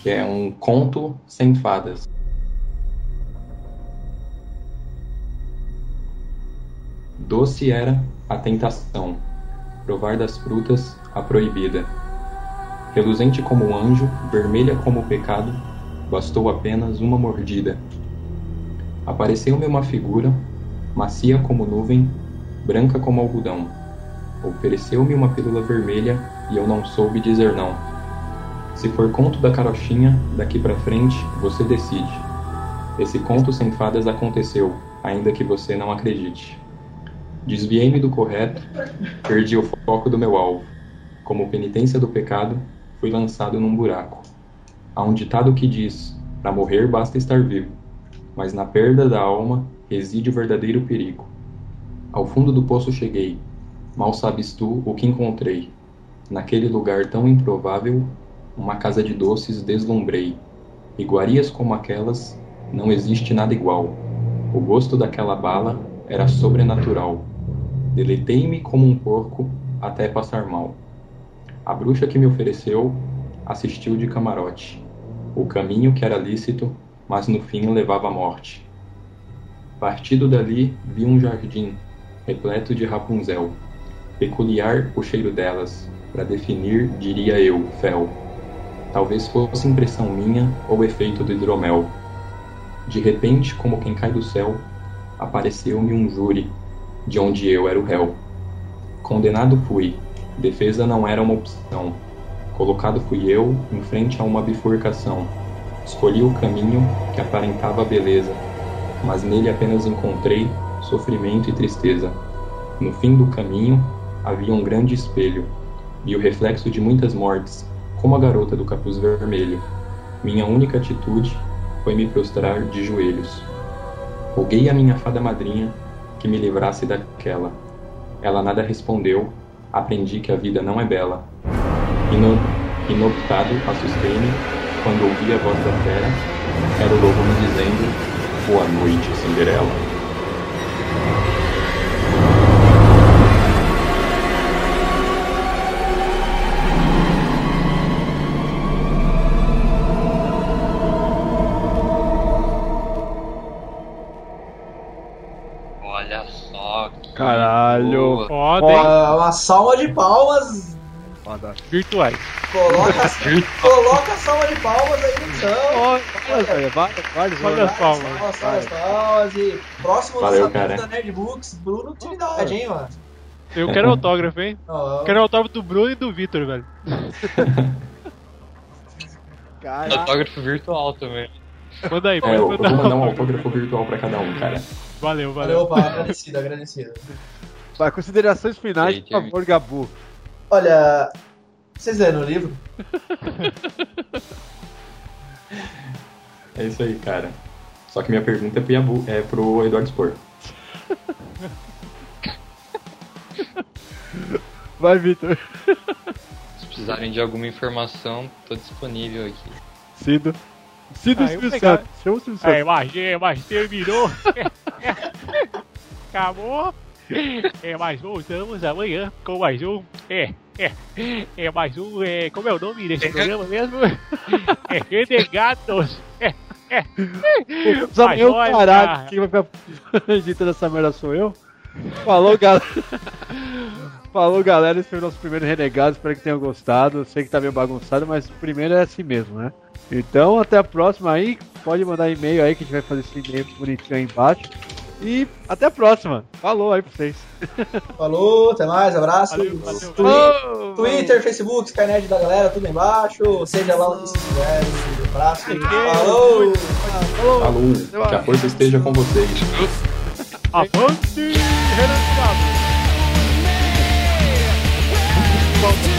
Que é um conto sem fadas. Doce era a tentação, provar das frutas a proibida. Reluzente como um anjo, vermelha como o pecado, bastou apenas uma mordida. Apareceu-me uma figura, macia como nuvem, branca como algodão. Ofereceu-me uma pílula vermelha e eu não soube dizer não. Se for conto da carochinha, daqui pra frente você decide. Esse conto sem fadas aconteceu, ainda que você não acredite. Desviei-me do correto, perdi o foco do meu alvo. Como penitência do pecado, fui lançado num buraco. Há um ditado que diz: para morrer basta estar vivo, mas na perda da alma reside o verdadeiro perigo. Ao fundo do poço cheguei, mal sabes tu o que encontrei. Naquele lugar tão improvável, uma casa de doces deslumbrei. Iguarias como aquelas, não existe nada igual. O gosto daquela bala era sobrenatural. Deleitei-me como um porco até passar mal. A bruxa que me ofereceu assistiu de camarote. O caminho que era lícito, mas no fim levava à morte. Partido dali, vi um jardim, repleto de Rapunzel. Peculiar o cheiro delas, para definir, diria eu, fel. Talvez fosse impressão minha ou efeito do hidromel. De repente, como quem cai do céu, apareceu-me um júri, de onde eu era o réu. Condenado fui, defesa não era uma opção. Colocado fui eu em frente a uma bifurcação. Escolhi o caminho que aparentava beleza, mas nele apenas encontrei sofrimento e tristeza. No fim do caminho havia um grande espelho, e o reflexo de muitas mortes, como a garota do capuz vermelho. Minha única atitude foi me prostrar de joelhos. Roguei à minha fada madrinha que me livrasse daquela. Ela nada respondeu, aprendi que a vida não é bela. Ino- Inoptado, assustei-me quando ouvi a voz da fera. Era o lobo me dizendo: Boa noite, Cinderela. Caralho. Foda, Ó, hein? uma salva de palmas. Foda. Virtuais. Coloca, coloca a salva de palmas aí no chão. Olha, velho, vários, vários, Olha vários. as palmas. Salva, salva, palmas. E próximo Valeu, lançamento cara. da Nerd Books, Bruno Utilidade, hein, mano? Eu quero autógrafo, hein? Ó, Quero autógrafo do Bruno e do Vitor, velho. Autógrafo virtual também. Manda aí, É, pode eu vou mandar. um autógrafo virtual pra cada um, cara. Valeu, Valeu, valeu. opa, agradecido, agradecido. Vai, considerações finais, Gente, por favor, Gabu. Olha, vocês leram o livro? É isso aí, cara. Só que minha pergunta é pro, Yabu, é pro Eduardo Spor. Vai, Vitor. Se precisarem de alguma informação, tô disponível aqui. Cido. Ah, eu Silvio pegar- Santos. Chama o Silvio É, Santos. mas, mas terminou. Acabou. É, mas voltamos amanhã com mais um. É, é, é mais um. É, como é o nome desse programa mesmo? É Renegados. É, é. Só Mas eu, caralho. Quem vai ficar editando essa merda sou eu. Falou, galera. Falou, galera. Esse foi o nosso primeiro Renegado. Espero que tenham gostado. Eu sei que tá meio bagunçado, mas o primeiro é assim mesmo, né? Então, até a próxima aí. Pode mandar e-mail aí que a gente vai fazer esse e-mail bonitinho aí embaixo. E até a próxima. Falou aí pra vocês. Falou, até mais, abraço. Valeu, valeu. Falou. Twitter, Facebook, Skynet da galera, tudo aí embaixo. Seja lá onde vocês estiverem. Um abraço. Falou! Falou, que a força esteja com vocês. Avante, Renegado! Bump.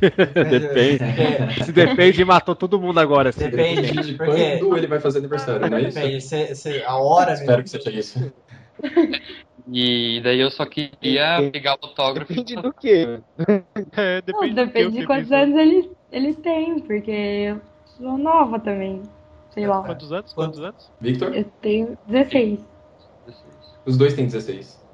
depende. Se depende, matou todo mundo agora. assim. Depende de porque- quando ele vai fazer aniversário, não é isso? Depende, se- se- a hora Espero mesmo. que seja isso. E daí eu só queria pegar o autógrafo. Depende do quê? É, Não, depende, do que depende de fiz quantos isso. anos ele, ele tem, porque eu sou nova também. Sei lá. Quantos anos? Quantos anos? Victor? Eu tenho 16. Os dois têm 16.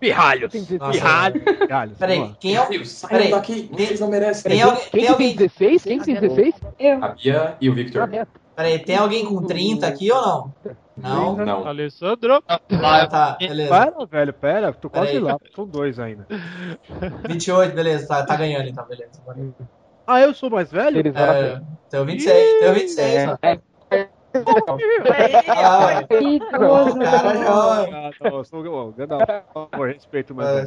Pirralhos. Nossa. Pirralhos. Pirralhos. Peraí, quem é o. Peraí. daqui, eles não merecem. Tem alguém, Quem tem alguém, 16? Quem que tem 16? Eu. A Bia e o Victor. peraí, tem alguém com 30 aqui ou não? Não? Não. Alessandro. Ah, tá, beleza. Pera, velho, pera. Tô quase Peraí. lá. São dois ainda. 28, beleza, tá, tá ganhando então, beleza. Ah, eu sou mais velho? É, tem o 26, tem o 26, ó. Ah, Que idoso. o cara joga. Ah, não, eu sou. Não, por favor, respeito. É,